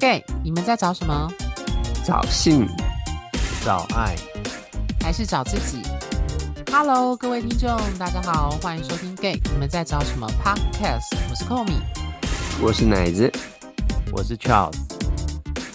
Gay，你们在找什么？找性，找爱，还是找自己？Hello，各位听众，大家好，欢迎收听 Gay，你们在找什么 Podcast？我是 Komi，我是奶子，我是 Charles。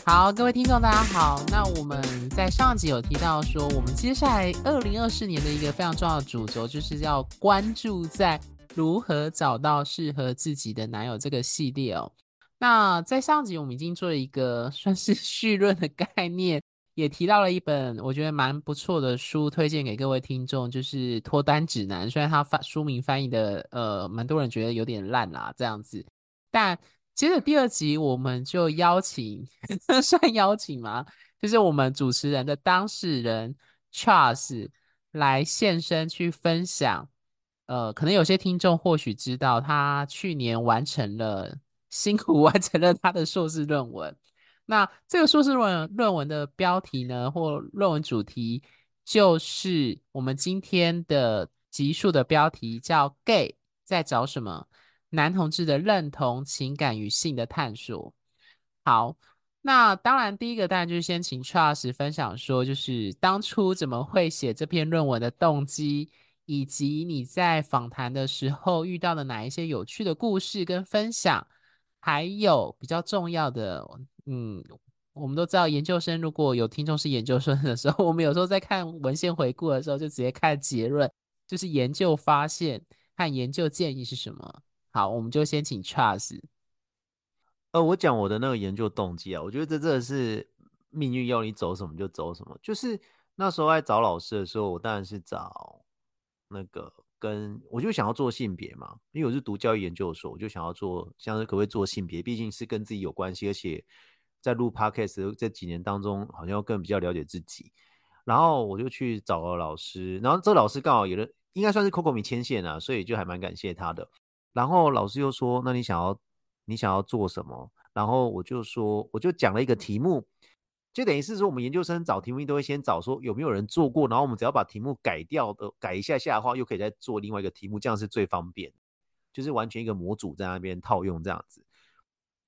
好，各位听众，大家好。那我们在上集有提到说，我们接下来二零二四年的一个非常重要的主轴，就是要关注在如何找到适合自己的男友这个系列哦。那在上集我们已经做了一个算是 序论的概念，也提到了一本我觉得蛮不错的书，推荐给各位听众，就是《脱单指南》。虽然它翻书名翻译的呃，蛮多人觉得有点烂啦，这样子。但接着第二集，我们就邀请 算邀请吗？就是我们主持人的当事人 Charles 来现身去分享。呃，可能有些听众或许知道，他去年完成了。辛苦完成了他的硕士论文。那这个硕士论论文的标题呢，或论文主题，就是我们今天的集数的标题，叫 “Gay 在找什么？男同志的认同、情感与性的探索”。好，那当然第一个当然就是先请 Charles 分享说，就是当初怎么会写这篇论文的动机，以及你在访谈的时候遇到的哪一些有趣的故事跟分享。还有比较重要的，嗯，我们都知道，研究生如果有听众是研究生的时候，我们有时候在看文献回顾的时候，就直接看结论，就是研究发现和研究建议是什么。好，我们就先请 Charles。呃，我讲我的那个研究动机啊，我觉得这真的是命运要你走什么就走什么。就是那时候在找老师的时候，我当然是找那个。跟我就想要做性别嘛，因为我是读教育研究所，我就想要做，像是可不可以做性别，毕竟是跟自己有关系，而且在录 podcast 这几年当中，好像更比较了解自己。然后我就去找了老师，然后这老师刚好也是应该算是 Coco 米牵线啊，所以就还蛮感谢他的。然后老师又说：“那你想要你想要做什么？”然后我就说，我就讲了一个题目。就等于是说，我们研究生找题目都会先找说有没有人做过，然后我们只要把题目改掉的改一下下的话，又可以再做另外一个题目，这样是最方便。就是完全一个模组在那边套用这样子。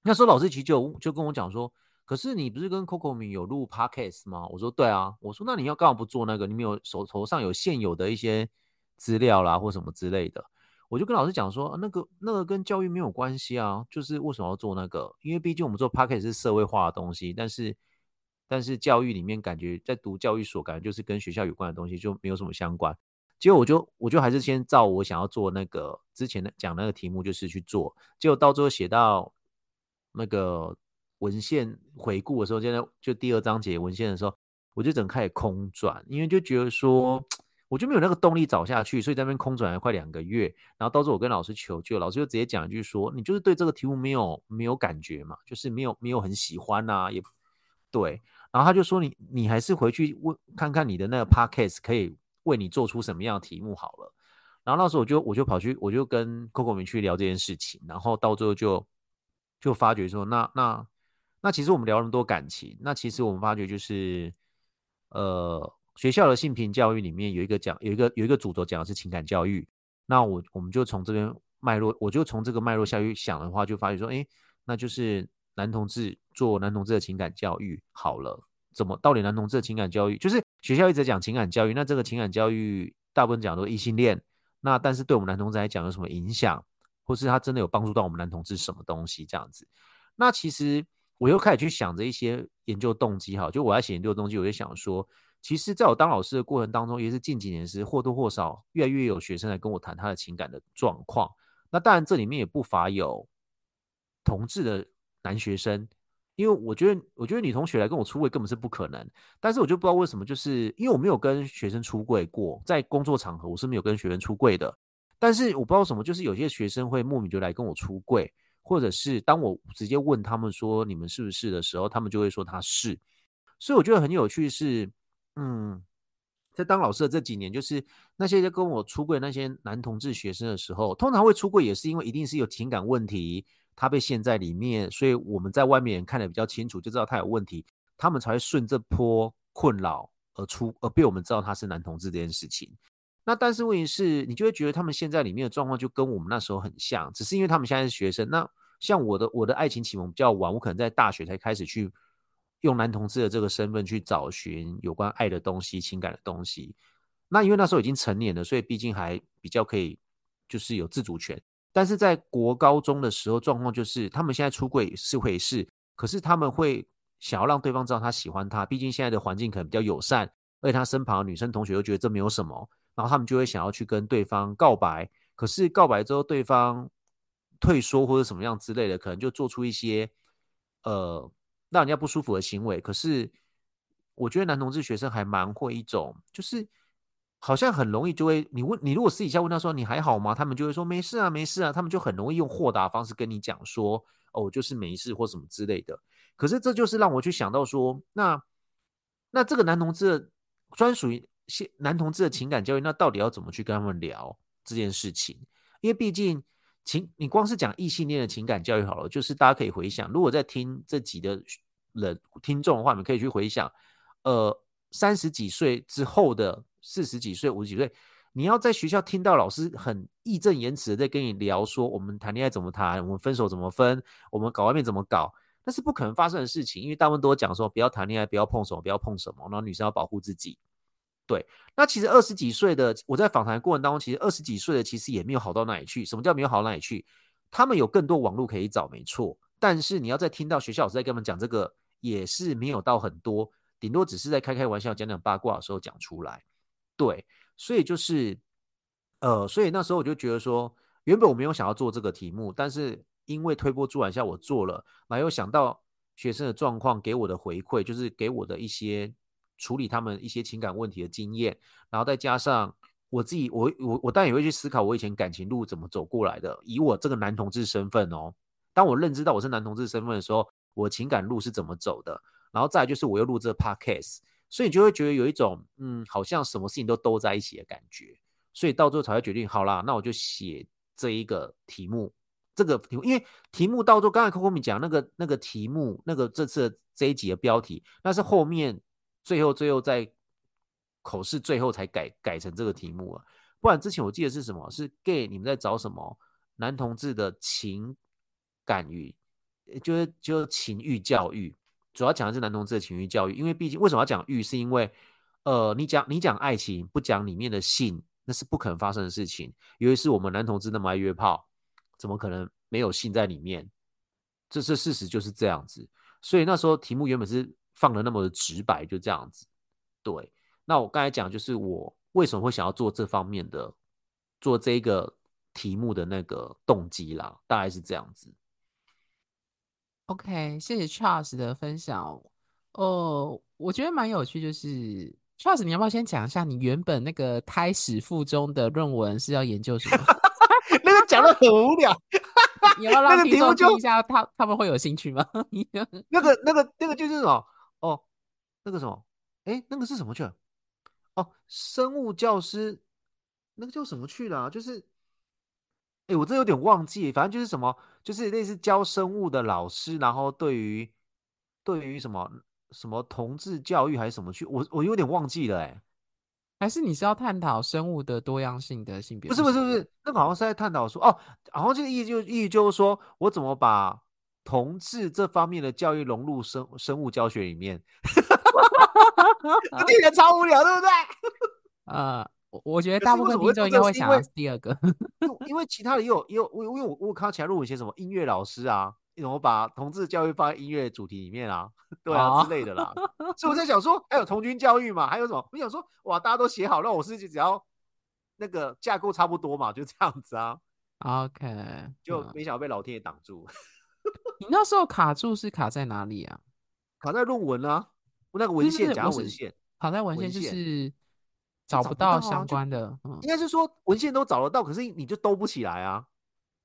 那时候老师其实就就跟我讲说，可是你不是跟 Coco 米有录 Podcast 吗？我说对啊。我说那你要干嘛不做那个？你没有手头上有现有的一些资料啦，或什么之类的。我就跟老师讲说，那个那个跟教育没有关系啊，就是为什么要做那个？因为毕竟我们做 Podcast 是社会化的东西，但是。但是教育里面感觉在读教育所，感觉就是跟学校有关的东西就没有什么相关。结果我就我就还是先照我想要做那个之前的讲那个题目，就是去做。结果到最后写到那个文献回顾的时候，现在就第二章节文献的时候，我就整开始空转，因为就觉得说我就没有那个动力找下去，所以在那边空转了快两个月。然后到时候我跟老师求救，老师就直接讲一句说：“你就是对这个题目没有没有感觉嘛，就是没有没有很喜欢呐、也对。”然后他就说你：“你还是回去问看看你的那个 podcast 可以为你做出什么样的题目好了。”然后那时候我就我就跑去我就跟 Coco 明去聊这件事情，然后到最后就就发觉说：“那那那其实我们聊那么多感情，那其实我们发觉就是呃学校的性平教育里面有一个讲有一个有一个主轴讲的是情感教育。那我我们就从这边脉络，我就从这个脉络下去想的话，就发觉说：哎，那就是。”男同志做男同志的情感教育好了，怎么到底男同志的情感教育就是学校一直讲情感教育，那这个情感教育大部分讲都异性恋，那但是对我们男同志来讲有什么影响，或是他真的有帮助到我们男同志什么东西这样子？那其实我又开始去想着一些研究动机哈，就我在写研究动机，我就想说，其实在我当老师的过程当中，也是近几年是或多或少越来越有学生来跟我谈他的情感的状况，那当然这里面也不乏有同志的。男学生，因为我觉得，我觉得女同学来跟我出柜根本是不可能。但是我就不知道为什么，就是因为我没有跟学生出柜过，在工作场合我是没有跟学生出柜的。但是我不知道什么，就是有些学生会莫名就来跟我出柜，或者是当我直接问他们说你们是不是的时候，他们就会说他是。所以我觉得很有趣是，嗯，在当老师的这几年，就是那些在跟我出柜那些男同志学生的时候，通常会出柜也是因为一定是有情感问题。他被陷在里面，所以我们在外面看得比较清楚，就知道他有问题，他们才会顺这波困扰而出，而被我们知道他是男同志这件事情。那但是问题是，你就会觉得他们现在里面的状况就跟我们那时候很像，只是因为他们现在是学生。那像我的我的爱情启蒙比较晚，我可能在大学才开始去用男同志的这个身份去找寻有关爱的东西、情感的东西。那因为那时候已经成年了，所以毕竟还比较可以，就是有自主权。但是在国高中的时候，状况就是他们现在出柜是回事，可是他们会想要让对方知道他喜欢他，毕竟现在的环境可能比较友善，而且他身旁的女生同学又觉得这没有什么，然后他们就会想要去跟对方告白。可是告白之后，对方退缩或者什么样之类的，可能就做出一些呃让人家不舒服的行为。可是我觉得男同志学生还蛮会一种，就是。好像很容易就会，你问你如果私底下问他说你还好吗？他们就会说没事啊，没事啊。他们就很容易用豁达方式跟你讲说，哦，就是没事或什么之类的。可是这就是让我去想到说，那那这个男同志专属于男同志的情感教育，那到底要怎么去跟他们聊这件事情？因为毕竟情，你光是讲异性恋的情感教育好了，就是大家可以回想，如果在听这集的人听众的话，你们可以去回想，呃，三十几岁之后的。四十几岁、五十几岁，你要在学校听到老师很义正言辞的在跟你聊说，我们谈恋爱怎么谈，我们分手怎么分，我们搞外面怎么搞，那是不可能发生的事情。因为大部分都讲说，不要谈恋爱，不要碰什么，不要碰什么，然后女生要保护自己。对，那其实二十几岁的，我在访谈过程当中，其实二十几岁的其实也没有好到哪里去。什么叫没有好到哪里去？他们有更多网络可以找，没错。但是你要再听到学校老师在跟他们讲这个，也是没有到很多，顶多只是在开开玩笑、讲讲八卦的时候讲出来。对，所以就是，呃，所以那时候我就觉得说，原本我没有想要做这个题目，但是因为推波助澜下我做了，然后又想到学生的状况给我的回馈，就是给我的一些处理他们一些情感问题的经验，然后再加上我自己，我我我当然也会去思考我以前感情路怎么走过来的，以我这个男同志身份哦，当我认知到我是男同志身份的时候，我情感路是怎么走的，然后再就是我又录这 podcast。所以你就会觉得有一种，嗯，好像什么事情都兜在一起的感觉，所以到最后才会决定，好啦，那我就写这一个题目，这个题目，因为题目到最后，刚才 Coco 米讲那个那个题目，那个这次这一集的标题，那是后面最后最后在口试最后才改改成这个题目啊，不然之前我记得是什么？是 gay，你们在找什么？男同志的情感与，就是就是情欲教育。主要讲的是男同志的情欲教育，因为毕竟为什么要讲欲，是因为，呃，你讲你讲爱情，不讲里面的性，那是不可能发生的事情。尤其是我们男同志那么爱约炮，怎么可能没有性在里面？这是事实，就是这样子。所以那时候题目原本是放的那么的直白，就这样子。对，那我刚才讲就是我为什么会想要做这方面的，做这个题目的那个动机啦，大概是这样子。OK，谢谢 Charles 的分享。哦，我觉得蛮有趣，就是 Charles，你要不要先讲一下你原本那个胎死腹中的论文是要研究什么？那个讲的很无聊，你要 让听众听一下，他他们会有兴趣吗？那个那个那个就是什么？哦，那个什么？哎，那个是什么去了？哦，生物教师，那个叫什么去了啊？就是。哎，我这有点忘记，反正就是什么，就是类似教生物的老师，然后对于对于什么什么同志教育还是什么去，我我有点忘记了，哎，还是你是要探讨生物的多样性的性别？不是不是不是，那个好像是在探讨说，哦，然后这个意思就意义就是说我怎么把同志这方面的教育融入生生物教学里面，听起来超无聊，对不对？啊、uh。我我觉得大部分听众应该会想到第二个，因为其他的也有也有我因为我我看到其他录一些什么音乐老师啊，怎么把同志教育放在音乐主题里面啊，对啊、哦、之类的啦，所以我在想说还有童军教育嘛，还有什么？我想说哇，大家都写好，那我是只要那个架构差不多嘛，就这样子啊。OK，就没想到被老天爷挡住。你那时候卡住是卡在哪里啊？卡在论文啊，那个文献讲文献，卡在文献就是。找不到相关的，嗯、应该是说文献都找得到，可是你就兜不起来啊。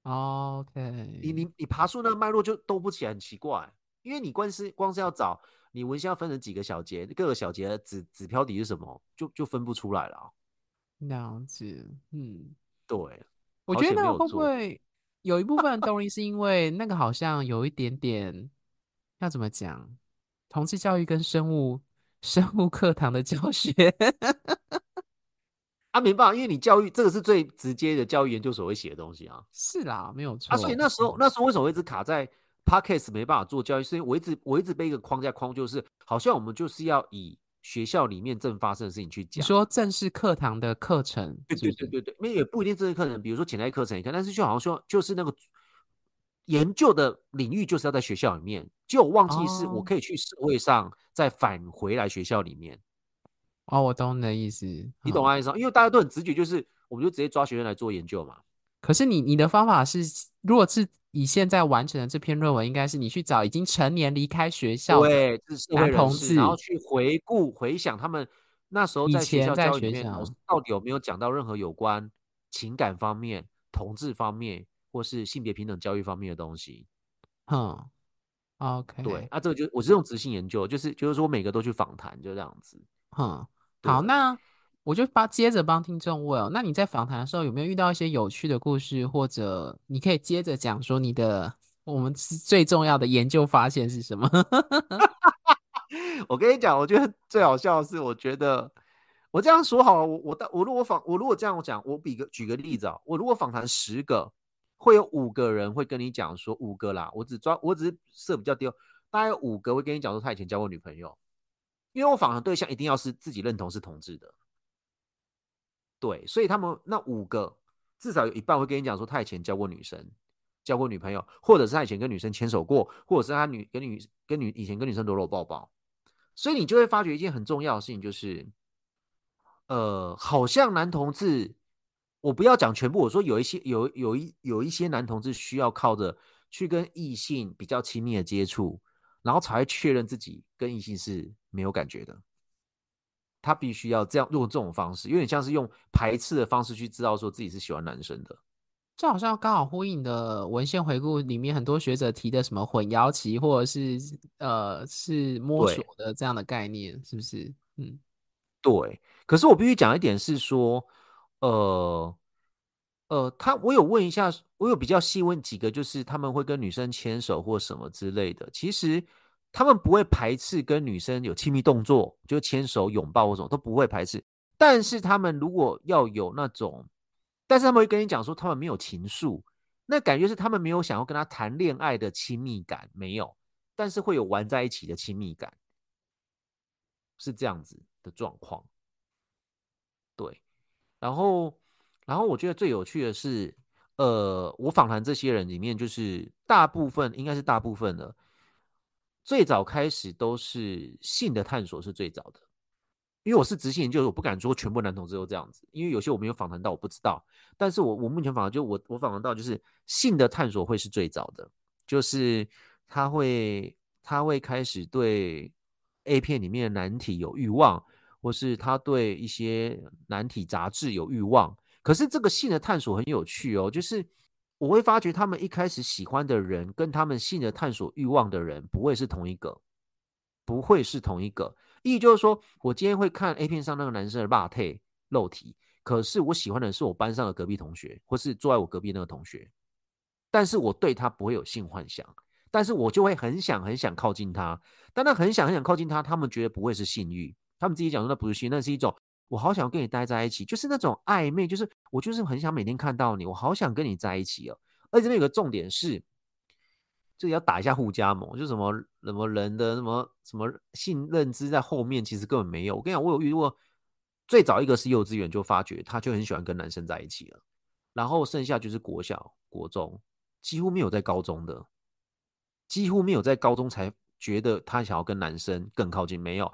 Oh, OK，你你你爬树那个脉络就兜不起来，很奇怪。因为你光是光是要找你文献要分成几个小节，各个小节的子子标题是什么，就就分不出来了。了解，嗯，对，我觉得那个会不会有一部分动力是因为那个好像有一点点要怎么讲，同志教育跟生物生物课堂的教学。啊，没办法，因为你教育这个是最直接的教育研究所会写的东西啊。是啦，没有错。啊，所以那时候那时候为什么会一直卡在 Podcast 没办法做教育？是因为我一直我一直被一个框架框，就是好像我们就是要以学校里面正发生的事情去讲。你说正式课堂的课程，对对对对对，因为也不一定正式课程，比如说潜在课程也看，但是就好像说就是那个。研究的领域就是要在学校里面，就我忘记是我可以去社会上再返回来学校里面。哦，我懂你的意思，你懂我意思吗？因为大家都很直觉，就是我们就直接抓学生来做研究嘛。可是你你的方法是，如果是以现在完成的这篇论文，应该是你去找已经成年离开学校的男同志，然后去回顾回想他们那时候在学校教育里面到底有没有讲到任何有关情感方面、同志方面。或是性别平等教育方面的东西，嗯，OK，对，啊，这个就我是用直性研究，就是就是说每个都去访谈，就这样子，嗯，好，那我就帮接着帮听众问哦，那你在访谈的时候有没有遇到一些有趣的故事，或者你可以接着讲说你的我们最重要的研究发现是什么？我跟你讲，我觉得最好笑的是，我觉得我这样说好了，我我我如果访我如果这样讲，我比个举个例子啊，我如果访谈十个。会有五个人会跟你讲说五个啦，我只抓我只是设比较低，大概有五个会跟你讲说他以前交过女朋友，因为我访谈对象一定要是自己认同是同志的，对，所以他们那五个至少有一半会跟你讲说他以前交过女生，交过女朋友，或者是他以前跟女生牵手过，或者是他女跟女跟女以前跟女生搂搂抱抱，所以你就会发觉一件很重要的事情，就是呃，好像男同志。我不要讲全部，我说有一些有有一有一些男同志需要靠着去跟异性比较亲密的接触，然后才会确认自己跟异性是没有感觉的。他必须要这样用这种方式，有点像是用排斥的方式去知道说自己是喜欢男生的。这好像刚好呼应的文献回顾里面很多学者提的什么混淆期，或者是呃是摸索的这样的概念，是不是？嗯，对。可是我必须讲一点是说。呃，呃，他我有问一下，我有比较细问几个，就是他们会跟女生牵手或什么之类的。其实他们不会排斥跟女生有亲密动作，就牵手、拥抱或什么都不会排斥。但是他们如果要有那种，但是他们会跟你讲说，他们没有情愫，那感觉是他们没有想要跟他谈恋爱的亲密感，没有，但是会有玩在一起的亲密感，是这样子的状况，对。然后，然后我觉得最有趣的是，呃，我访谈这些人里面，就是大部分应该是大部分的，最早开始都是性的探索是最早的，因为我是直性研究，我不敢说全部男同志都这样子，因为有些我没有访谈到，我不知道。但是我我目前访谈就我我访谈到，就是性的探索会是最早的，就是他会他会开始对 A 片里面的男体有欲望。或是他对一些男体杂志有欲望，可是这个性的探索很有趣哦，就是我会发觉他们一开始喜欢的人跟他们性的探索欲望的人不会是同一个，不会是同一个。意义就是说，我今天会看 A 片上那个男生的肉体肉体，可是我喜欢的是我班上的隔壁同学，或是坐在我隔壁那个同学，但是我对他不会有性幻想，但是我就会很想很想靠近他，但他很想很想靠近他，他们觉得不会是性欲。他们自己讲说那不是性，那是一种我好想跟你待在一起，就是那种暧昧，就是我就是很想每天看到你，我好想跟你在一起哦。而且这边有个重点是，这里要打一下互加盟，就什么什么人的什么什么性认知在后面其实根本没有。我跟你讲，我有遇过最早一个是幼稚园就发觉他就很喜欢跟男生在一起了，然后剩下就是国小、国中，几乎没有在高中的，几乎没有在高中才觉得他想要跟男生更靠近，没有。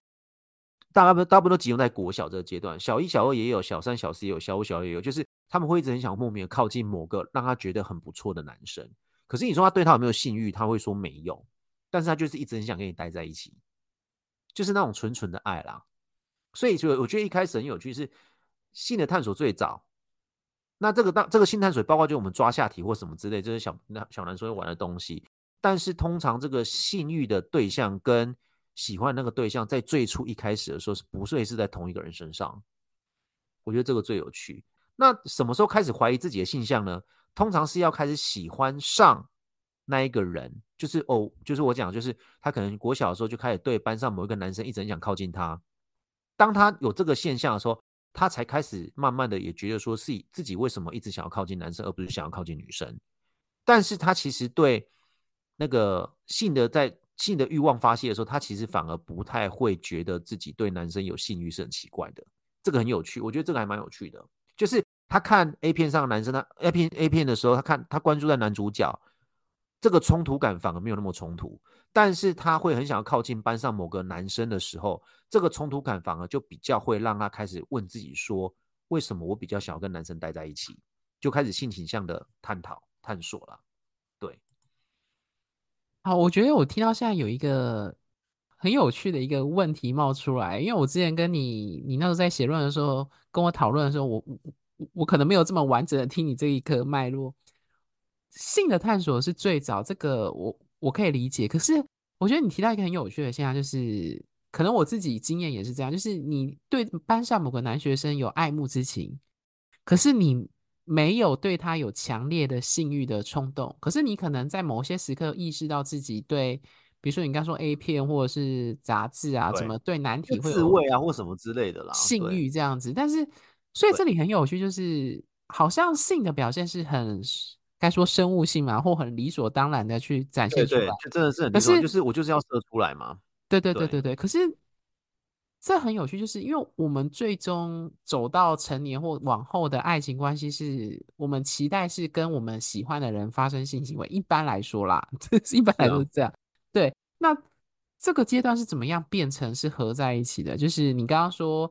大部分大部分都集中在国小这个阶段，小一、小二也有，小三、小四也有，小五、小六也有，就是他们会一直很想莫名的靠近某个让他觉得很不错的男生。可是你说他对他有没有性欲，他会说没有，但是他就是一直很想跟你待在一起，就是那种纯纯的爱啦。所以，就我觉得一开始很有趣，是性的探索最早。那这个当这个性探索包括就我们抓下体或什么之类，这是小那小男生会玩的东西。但是通常这个性欲的对象跟喜欢那个对象，在最初一开始的时候，是不会是在同一个人身上？我觉得这个最有趣。那什么时候开始怀疑自己的性向呢？通常是要开始喜欢上那一个人，就是哦，就是我讲，就是他可能国小的时候就开始对班上某一个男生一直很想靠近他。当他有这个现象的时候，他才开始慢慢的也觉得说，是自己为什么一直想要靠近男生，而不是想要靠近女生。但是他其实对那个性的在性的欲望发泄的时候，他其实反而不太会觉得自己对男生有性欲是很奇怪的。这个很有趣，我觉得这个还蛮有趣的。就是他看 A 片上的男生，他 A 片 A 片的时候，他看他关注在男主角，这个冲突感反而没有那么冲突。但是他会很想要靠近班上某个男生的时候，这个冲突感反而就比较会让他开始问自己说：为什么我比较想要跟男生待在一起？就开始性倾向的探讨探索了。对，好，我觉得我听到现在有一个很有趣的一个问题冒出来，因为我之前跟你，你那时候在写论文的时候跟我讨论的时候，我我我可能没有这么完整的听你这一颗脉络。性的探索是最早，这个我。我可以理解，可是我觉得你提到一个很有趣的现象，就是可能我自己经验也是这样，就是你对班上某个男学生有爱慕之情，可是你没有对他有强烈的性欲的冲动，可是你可能在某些时刻意识到自己对，比如说你刚说 A 片或者是杂志啊，怎么对男体会有自慰啊或什么之类的啦，性欲这样子，但是所以这里很有趣，就是好像性的表现是很。该说生物性嘛，或很理所当然的去展现出来，就真的是很理所，就是我就是要射出来嘛。对对对对对。可是这很有趣，就是因为我们最终走到成年或往后的爱情关系，是我们期待是跟我们喜欢的人发生性行为。一般来说啦这，一般来说是这样。对，那这个阶段是怎么样变成是合在一起的？就是你刚刚说，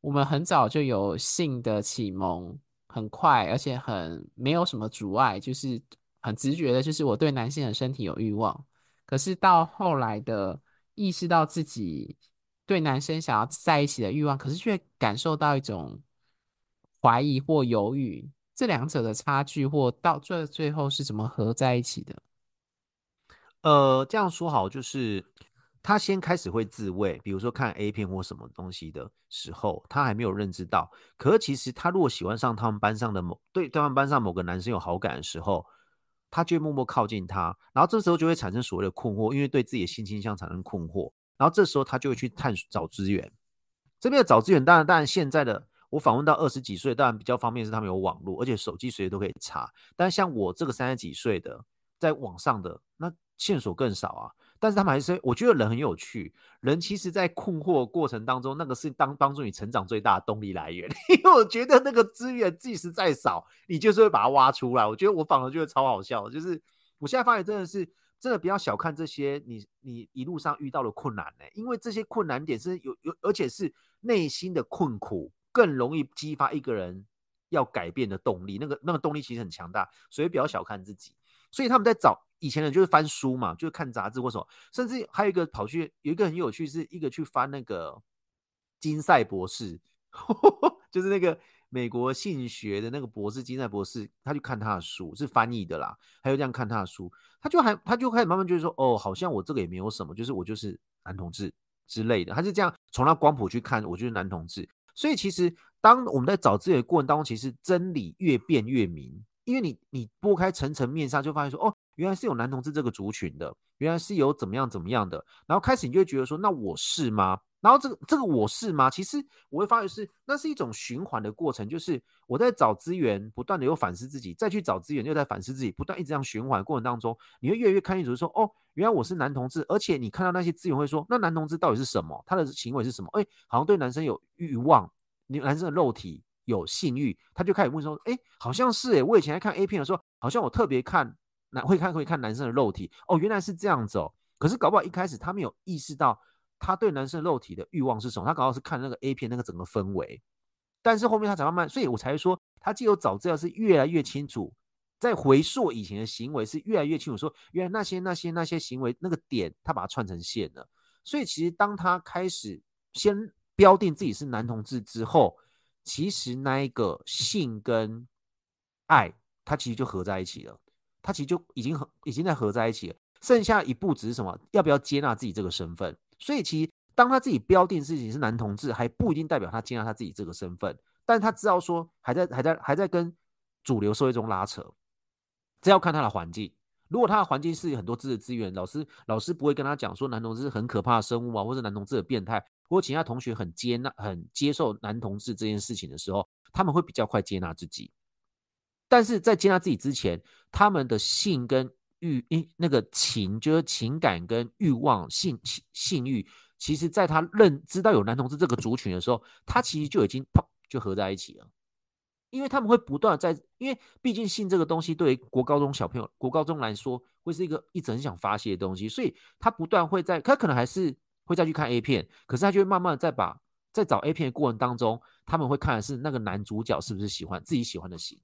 我们很早就有性的启蒙。很快，而且很没有什么阻碍，就是很直觉的，就是我对男性的身体有欲望。可是到后来的意识到自己对男生想要在一起的欲望，可是却感受到一种怀疑或犹豫，这两者的差距，或到最最后是怎么合在一起的？呃，这样说好，就是。他先开始会自慰，比如说看 A 片或什么东西的时候，他还没有认知到。可是其实他如果喜欢上他们班上的某对他们班上某个男生有好感的时候，他就默默靠近他，然后这时候就会产生所谓的困惑，因为对自己的性倾向产生困惑，然后这时候他就会去探索找资源。这边的找资源，当然当然现在的我访问到二十几岁，当然比较方便是他们有网络，而且手机随时都可以查。但像我这个三十几岁的，在网上的那线索更少啊。但是他们还是，我觉得人很有趣。人其实，在困惑过程当中，那个是当帮助你成长最大的动力来源。因为我觉得那个资源即使再少，你就是会把它挖出来。我觉得我反而觉得超好笑，就是我现在发现真的是真的不要小看这些你你一路上遇到的困难呢、因为这些困难点是有有，而且是内心的困苦，更容易激发一个人要改变的动力。那个那个动力其实很强大，所以不要小看自己。所以他们在找。以前人就是翻书嘛，就是看杂志或什么，甚至还有一个跑去有一个很有趣，是一个去翻那个金赛博士，就是那个美国性学的那个博士金赛博士，他去看他的书，是翻译的啦，还有这样看他的书，他就还他就开始慢慢觉得说，哦，好像我这个也没有什么，就是我就是男同志之类的，他是这样从他光谱去看，我就是男同志。所以其实当我们在找资源的过程当中，其实真理越辩越明，因为你你拨开层层面纱，就发现说，哦。原来是有男同志这个族群的，原来是有怎么样怎么样的，然后开始你就会觉得说，那我是吗？然后这个这个我是吗？其实我会发觉是，那是一种循环的过程，就是我在找资源，不断的有反思自己，再去找资源，又在反思自己，不断一直这样循环过程当中，你会越来越看清楚说，哦，原来我是男同志，而且你看到那些资源会说，那男同志到底是什么？他的行为是什么？哎，好像对男生有欲望，你男生的肉体有性欲，他就开始问说，哎，好像是哎，我以前在看 A 片的时候，好像我特别看。男会看会看男生的肉体哦，原来是这样子哦。可是搞不好一开始他没有意识到他对男生肉体的欲望是什么，他搞不好是看那个 A 片那个整个氛围。但是后面他才慢慢，所以我才说他既有早知道是越来越清楚，在回溯以前的行为是越来越清楚，说原来那些那些那些行为那个点他把它串成线了。所以其实当他开始先标定自己是男同志之后，其实那一个性跟爱他其实就合在一起了。他其实就已经很已经在合在一起了，剩下一步只是什么？要不要接纳自己这个身份？所以其实当他自己标定自己是男同志，还不一定代表他接纳他自己这个身份。但他知道说还在还在还在跟主流社会中拉扯，这要看他的环境。如果他的环境是很多知识资源，老师老师不会跟他讲说男同志是很可怕的生物啊，或者男同志的变态，或其他同学很接纳、很接受男同志这件事情的时候，他们会比较快接纳自己。但是在接纳自己之前，他们的性跟欲因，那个情，就是情感跟欲望、性性性欲，其实在他认知到有男同志这个族群的时候，他其实就已经啪就合在一起了。因为他们会不断在，因为毕竟性这个东西对于国高中小朋友、国高中来说，会是一个一直很想发泄的东西，所以他不断会在，他可能还是会再去看 A 片，可是他就会慢慢的再把在找 A 片的过程当中，他们会看的是那个男主角是不是喜欢自己喜欢的型，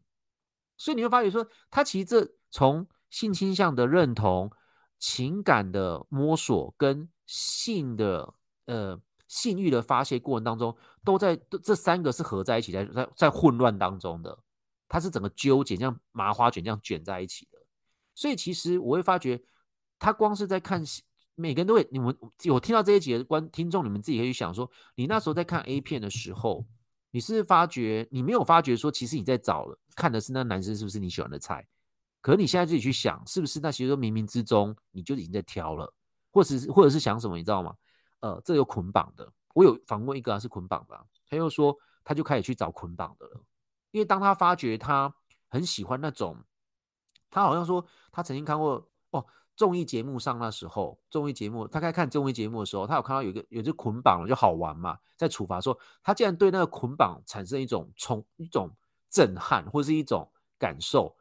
所以你会发觉说，他其实这从性倾向的认同、情感的摸索跟性的呃。性欲的发泄过程当中，都在这三个是合在一起，在在在混乱当中的，它是整个纠结，像麻花卷这样卷在一起的。所以其实我会发觉，他光是在看，每个人都会，你们有听到这一集的观听众，你们自己可以去想说，你那时候在看 A 片的时候，你是，是发觉你没有发觉说，其实你在找了看的是那男生是不是你喜欢的菜，可你现在自己去想，是不是那其实说冥冥之中你就已经在挑了，或者是或者是想什么，你知道吗？呃，这有捆绑的。我有访问一个啊是捆绑的，他又说他就开始去找捆绑的了，因为当他发觉他很喜欢那种，他好像说他曾经看过哦综艺节目上那时候综艺节目，他开看综艺节目的时候，他有看到有一个有只捆绑了就好玩嘛，在处罚说他竟然对那个捆绑产生一种冲一种震撼或是一种感受，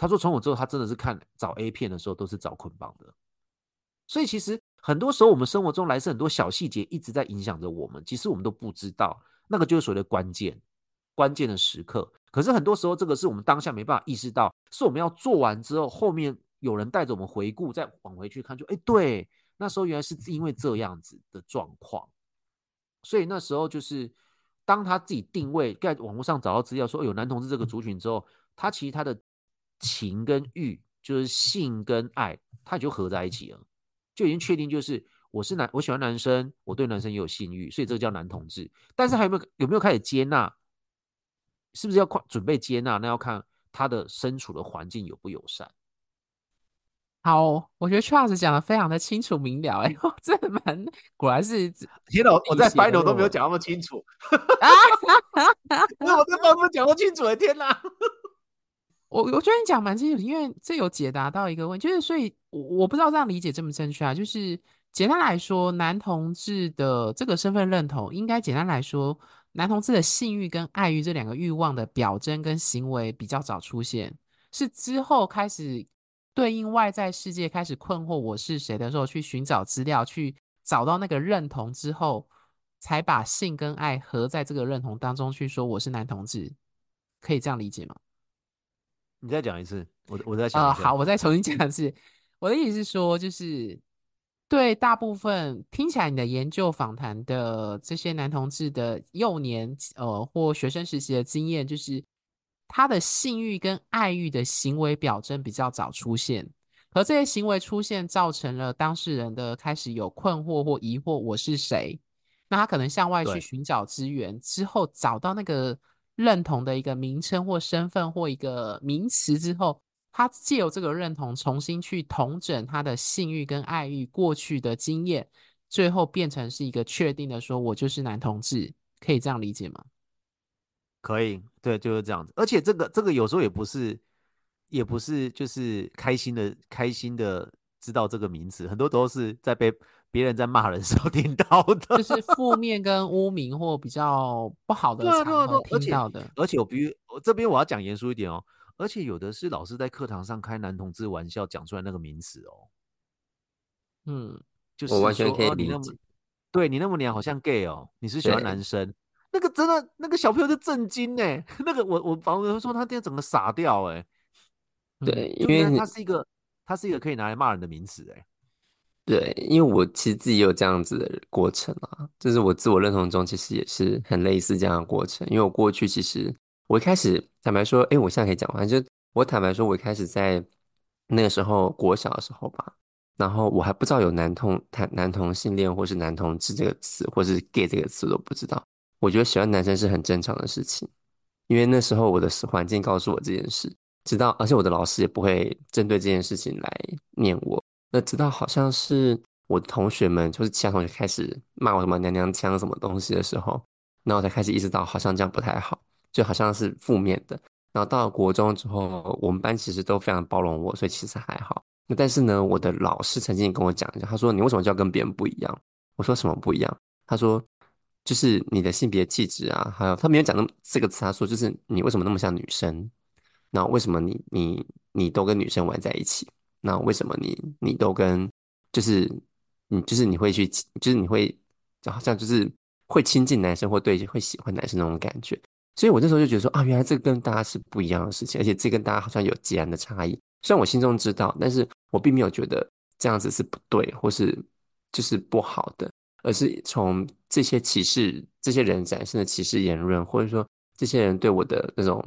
他说从我之后他真的是看找 A 片的时候都是找捆绑的，所以其实。很多时候，我们生活中来自很多小细节，一直在影响着我们。其实我们都不知道，那个就是所谓的关键、关键的时刻。可是很多时候，这个是我们当下没办法意识到，是我们要做完之后，后面有人带着我们回顾，再往回去看，就哎，对，那时候原来是因为这样子的状况。所以那时候就是，当他自己定位在网络上找到资料说有男同志这个族群之后，他其实他的情跟欲，就是性跟爱，它也就合在一起了。就已经确定，就是我是男，我喜欢男生，我对男生也有性欲，所以这个叫男同志。但是还有没有有没有开始接纳？是不是要快准备接纳？那要看他的身处的环境友不友善。好，我觉得 Charles 讲的非常的清楚明了，哎，这蛮果然是。天哪，我在 final 都没有讲那么清楚。啊那我在 final 都讲不清楚，天哪！我我觉得你讲蛮清楚，因为这有解答到一个问题，就是所以我我不知道这样理解正不正确啊。就是简单来说，男同志的这个身份认同，应该简单来说，男同志的性欲跟爱欲这两个欲望的表征跟行为比较早出现，是之后开始对应外在世界开始困惑我是谁的时候，去寻找资料，去找到那个认同之后，才把性跟爱合在这个认同当中去说我是男同志，可以这样理解吗？你再讲一次，我我再想啊。呃，好，我再重新讲一次。我的意思是说，就是对大部分听起来你的研究访谈的这些男同志的幼年呃或学生时期的经验，就是他的性欲跟爱欲的行为表征比较早出现，而这些行为出现造成了当事人的开始有困惑或疑惑，我是谁？那他可能向外去寻找资源之后，找到那个。认同的一个名称或身份或一个名词之后，他借由这个认同重新去统整他的性欲跟爱欲过去的经验，最后变成是一个确定的说，我就是男同志，可以这样理解吗？可以，对，就是这样子。而且这个这个有时候也不是，也不是就是开心的开心的知道这个名词，很多都是在被。别人在骂人时候听到的，就 是负面跟污名或比较不好的场合听到的。而且我比如我这边我要讲严肃一点哦，而且有的是老师在课堂上开男同志玩笑讲出来那个名词哦。嗯，就是我完全可以理解。哦、你对你那么娘好像 gay 哦，你是喜欢男生？那个真的那个小朋友就震惊哎，那个我我房东说他今天整个傻掉哎。对，因为他是一个他是一个可以拿来骂人的名词哎。对，因为我其实自己也有这样子的过程啊，就是我自我认同中其实也是很类似这样的过程。因为我过去其实我一开始坦白说，哎，我现在可以讲完，就我坦白说，我一开始在那个时候国小的时候吧，然后我还不知道有男同、男男同性恋或是男同志这个词，或是 gay 这个词都不知道。我觉得喜欢男生是很正常的事情，因为那时候我的环境告诉我这件事，直到而且我的老师也不会针对这件事情来念我。那直到好像是我的同学们就是其他同学开始骂我什么娘娘腔什么东西的时候，那我才开始意识到好像这样不太好，就好像是负面的。然后到了国中之后，我们班其实都非常包容我，所以其实还好。那但是呢，我的老师曾经跟我讲一下，他说：“你为什么就要跟别人不一样？”我说：“什么不一样？”他说：“就是你的性别气质啊，还有他没有讲那么这个词，他说就是你为什么那么像女生？那为什么你你你都跟女生玩在一起？那为什么你你都跟就是你就是你会去就是你会就好像就是会亲近男生或对会喜欢男生那种感觉？所以我那时候就觉得说啊，原来这个跟大家是不一样的事情，而且这跟大家好像有截然的差异。虽然我心中知道，但是我并没有觉得这样子是不对，或是就是不好的，而是从这些歧视这些人展示的歧视言论，或者说这些人对我的那种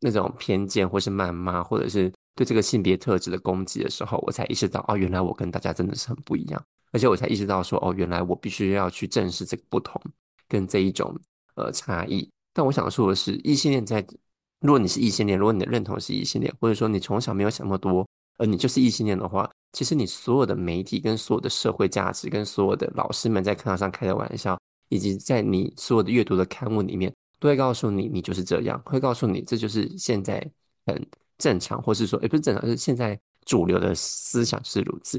那种偏见，或是谩骂，或者是对这个性别特质的攻击的时候，我才意识到哦，原来我跟大家真的是很不一样，而且我才意识到说哦，原来我必须要去正视这个不同跟这一种呃差异。但我想说的是，异性恋在。如果你是异性恋，如果你的认同是异性恋，或者说你从小没有想那么多，而你就是异性恋的话，其实你所有的媒体、跟所有的社会价值、跟所有的老师们在课堂上开的玩笑，以及在你所有的阅读的刊物里面，都会告诉你，你就是这样，会告诉你这就是现在很正常，或是说，也不是正常，就是现在主流的思想是如此，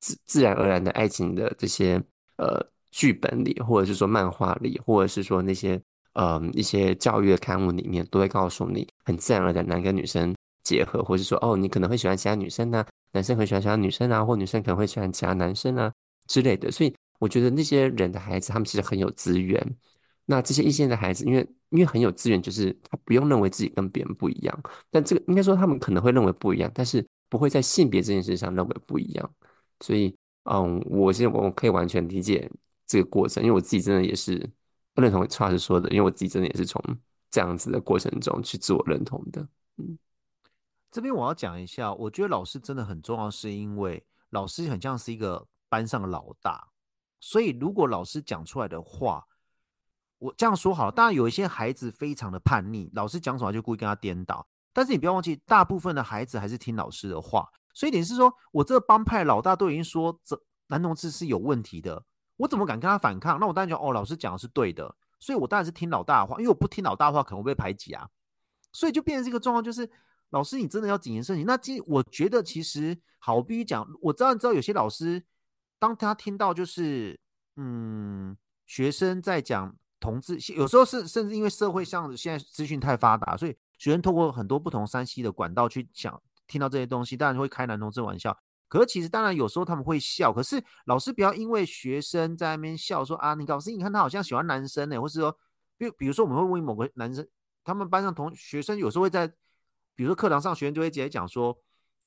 自自然而然的爱情的这些呃剧本里，或者是说漫画里，或者是说那些。嗯，一些教育的刊物里面都会告诉你，很自然而然男跟女生结合，或是说，哦，你可能会喜欢其他女生啊，男生很喜欢其他女生啊，或女生可能会喜欢其他男生啊之类的。所以我觉得那些人的孩子，他们其实很有资源。那这些一线的孩子，因为因为很有资源，就是他不用认为自己跟别人不一样。但这个应该说，他们可能会认为不一样，但是不会在性别这件事上认为不一样。所以，嗯，我现在我可以完全理解这个过程，因为我自己真的也是。不认同蔡老师说的，因为我自己真的也是从这样子的过程中去自我认同的。嗯，这边我要讲一下，我觉得老师真的很重要，是因为老师很像是一个班上的老大，所以如果老师讲出来的话，我这样说好了，当然有一些孩子非常的叛逆，老师讲什么就故意跟他颠倒，但是你不要忘记，大部分的孩子还是听老师的话。所以点是说，我这个帮派老大都已经说这男同志是有问题的。我怎么敢跟他反抗？那我当然觉得哦，老师讲的是对的，所以我当然是听老大的话，因为我不听老大的话，可能会被排挤啊。所以就变成这个状况，就是老师你真的要谨言慎行。那其实我觉得，其实好，我必须讲，我知道你知道有些老师，当他听到就是嗯，学生在讲同志，有时候是甚至因为社会上现在资讯太发达，所以学生透过很多不同山西的管道去讲，听到这些东西，当然会开男同志玩笑。可是其实当然有时候他们会笑，可是老师不要因为学生在那边笑说啊，你老师你看他好像喜欢男生呢，或是说，比比如说我们会问某个男生，他们班上同学生有时候会在，比如说课堂上学生就会直接讲说，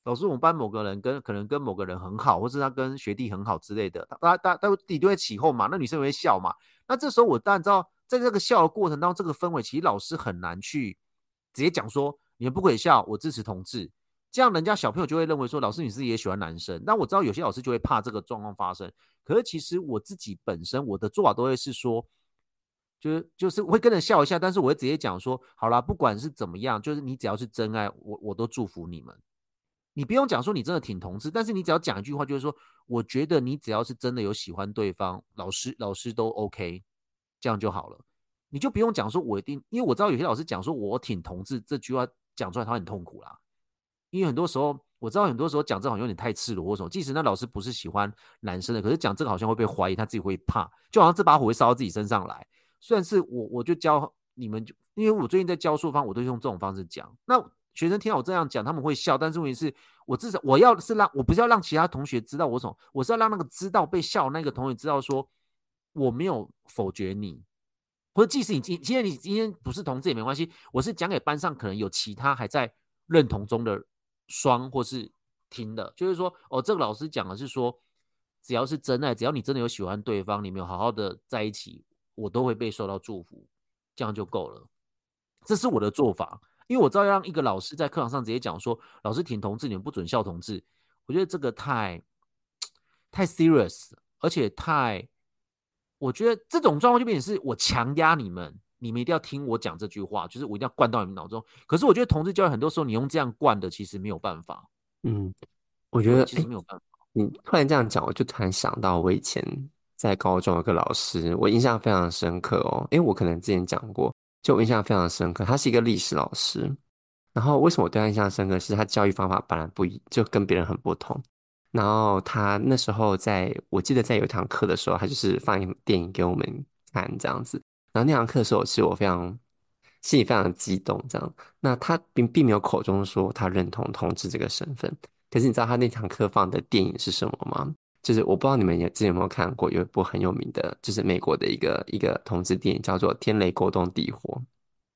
老师我们班某个人跟可能跟某个人很好，或是他跟学弟很好之类的，大家大家底都会起哄嘛，那女生也会笑嘛，那这时候我当然知道，在这个笑的过程当中，这个氛围其实老师很难去直接讲说，你们不可以笑，我支持同志。这样人家小朋友就会认为说，老师你自己也喜欢男生。那我知道有些老师就会怕这个状况发生。可是其实我自己本身我的做法都会是说，就是就是会跟着笑一下，但是我会直接讲说，好啦，不管是怎么样，就是你只要是真爱，我我都祝福你们。你不用讲说你真的挺同志，但是你只要讲一句话，就是说，我觉得你只要是真的有喜欢对方，老师老师都 OK，这样就好了。你就不用讲说我一定，因为我知道有些老师讲说我挺同志这句话讲出来他很痛苦啦。因为很多时候，我知道很多时候讲这好像有点太赤裸或什么。即使那老师不是喜欢男生的，可是讲这个好像会被怀疑，他自己会怕，就好像这把火会烧到自己身上来。虽然是我，我就教你们，就因为我最近在教书方，我都用这种方式讲。那学生听到我这样讲，他们会笑，但是问题是，我至少我要是让我不是要让其他同学知道我什么，我是要让那个知道被笑那个同学知道说我没有否决你，或者即使你今今天你今天不是同志也没关系，我是讲给班上可能有其他还在认同中的。双或是听的，就是说，哦，这个老师讲的是说，只要是真爱，只要你真的有喜欢对方，你们有好好的在一起，我都会被受到祝福，这样就够了。这是我的做法，因为我知道要让一个老师在课堂上直接讲说，老师挺同志，你们不准笑同志，我觉得这个太太 serious，而且太，我觉得这种状况就变成是我强压你们。你们一定要听我讲这句话，就是我一定要灌到你们脑中。可是我觉得同志教育很多时候你用这样灌的，其实没有办法。嗯，我觉得其实没有办法。你突然这样讲，我就突然想到我以前在高中有个老师，我印象非常深刻哦。诶，我可能之前讲过，就我印象非常深刻。他是一个历史老师，然后为什么我对他印象深刻？是他教育方法本来不一，就跟别人很不同。然后他那时候在，我记得在有一堂课的时候，他就是放一电影给我们看这样子。然后那堂课的时候，是我非常心里非常激动，这样。那他并并没有口中说他认同同志这个身份。可是你知道他那堂课放的电影是什么吗？就是我不知道你们也之前有没有看过，有一部很有名的，就是美国的一个一个同志电影，叫做《天雷勾动地火》。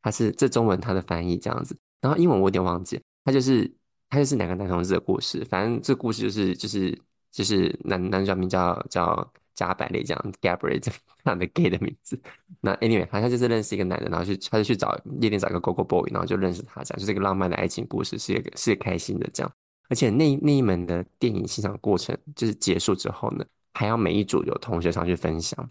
它是这中文它的翻译这样子，然后英文我有点忘记。它就是它就是两个男同志的故事，反正这故事就是就是就是男男主角名叫叫加百列这样，Gabriel 这样的 gay 的名字。那 anyway，他就是认识一个男的，然后去他就去找夜店找一个 Gogo Boy，然后就认识他，这样就是一个浪漫的爱情故事，是一个是开心的这样。而且那那一门的电影欣赏过程，就是结束之后呢，还要每一组有同学上去分享。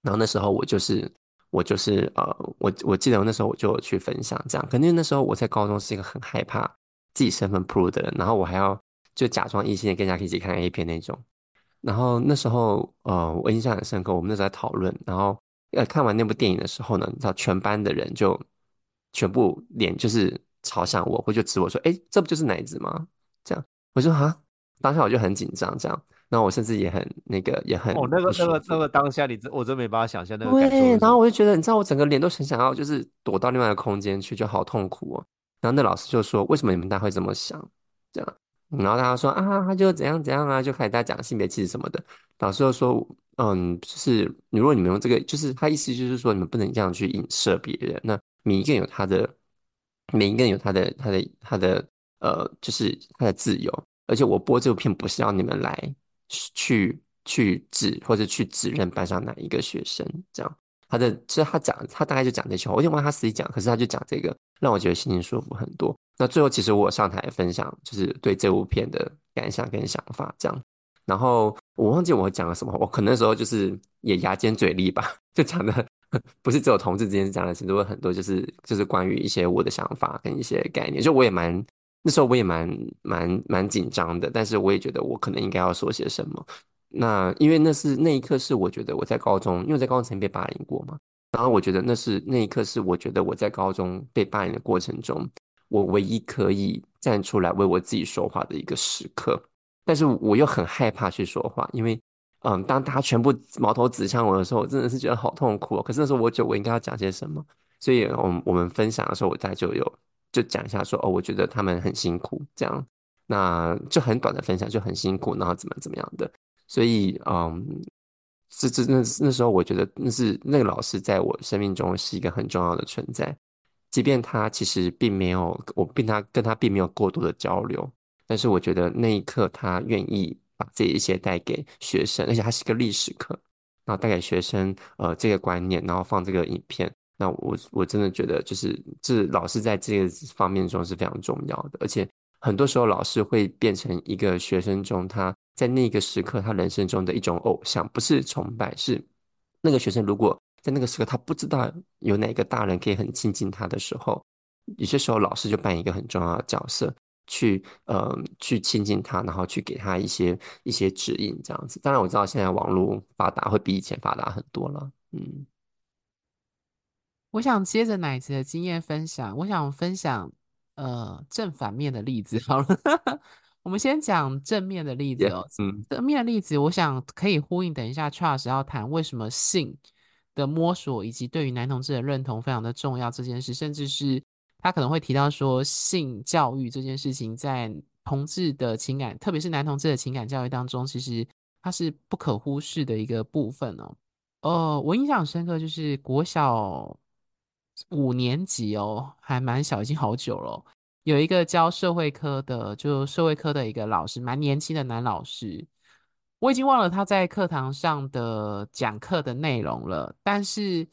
然后那时候我就是我就是呃，我我记得我那时候我就去分享这样。可能那时候我在高中是一个很害怕自己身份暴露的人，然后我还要就假装异性跟人家一起看 A 片那种。然后那时候呃，我印象很深刻，我们那时候在讨论，然后呃看完那部电影的时候呢，你知道全班的人就全部脸就是朝向我，或就指我说：“哎，这不就是奶子吗？”这样，我说哈，当下我就很紧张，这样，然后我甚至也很那个，也很哦，那个那个那个当下，你真我真没办法想象那个感受。对，然后我就觉得，你知道，我整个脸都很想要，就是躲到另外一个空间去，就好痛苦哦。然后那老师就说：“为什么你们大家会这么想？”这样，然后大家说：“啊，他就怎样怎样啊，就开始大家讲性别气质什么的。”老师就说：“嗯，就是如果你们用这个，就是他意思就是说，你们不能这样去影射别人。那每一个人有他的，每一个人有他的，他的，他的。”呃，就是他的自由，而且我播这部片不是要你们来去去指或者去指认班上哪一个学生，这样他的其实他讲他大概就讲这句话，我有点忘他自己讲，可是他就讲这个，让我觉得心情舒服很多。那最后其实我上台分享，就是对这部片的感想跟想法这样，然后我忘记我讲了什么，我可能那时候就是也牙尖嘴利吧，就讲的不是只有同志之间讲的，其实有很多就是就是关于一些我的想法跟一些概念，就我也蛮。那时候我也蛮蛮蛮紧张的，但是我也觉得我可能应该要说些什么。那因为那是那一刻是我觉得我在高中，因为在高中曾经被霸凌过嘛。然后我觉得那是那一刻是我觉得我在高中被霸凌的过程中，我唯一可以站出来为我自己说话的一个时刻。但是我又很害怕去说话，因为嗯，当大家全部矛头指向我的时候，我真的是觉得好痛苦哦。可是那时候我觉得我应该要讲些什么，所以我我们分享的时候，我大概就有。就讲一下说哦，我觉得他们很辛苦，这样，那就很短的分享，就很辛苦，然后怎么怎么样的，所以嗯，这这那那时候我觉得那是那个老师在我生命中是一个很重要的存在，即便他其实并没有我并他跟他并没有过多的交流，但是我觉得那一刻他愿意把这一些带给学生，而且他是一个历史课，然后带给学生呃这个观念，然后放这个影片。那我我真的觉得，就是这老师在这个方面中是非常重要的，而且很多时候老师会变成一个学生中他在那个时刻他人生中的一种偶像，不是崇拜，是那个学生如果在那个时刻他不知道有哪个大人可以很亲近他的时候，有些时候老师就扮演一个很重要的角色，去呃去亲近他，然后去给他一些一些指引，这样子。当然我知道现在网络发达会比以前发达很多了，嗯。我想接着奶子的经验分享，我想分享呃正反面的例子。好了，我们先讲正面的例子哦。正面的例子，我想可以呼应。等一下，Charles 要谈为什么性的摸索以及对于男同志的认同非常的重要这件事，甚至是他可能会提到说性教育这件事情在同志的情感，特别是男同志的情感教育当中，其实它是不可忽视的一个部分哦。呃，我印象深刻就是国小。五年级哦，还蛮小，已经好久了。有一个教社会科的，就社会科的一个老师，蛮年轻的男老师。我已经忘了他在课堂上的讲课的内容了，但是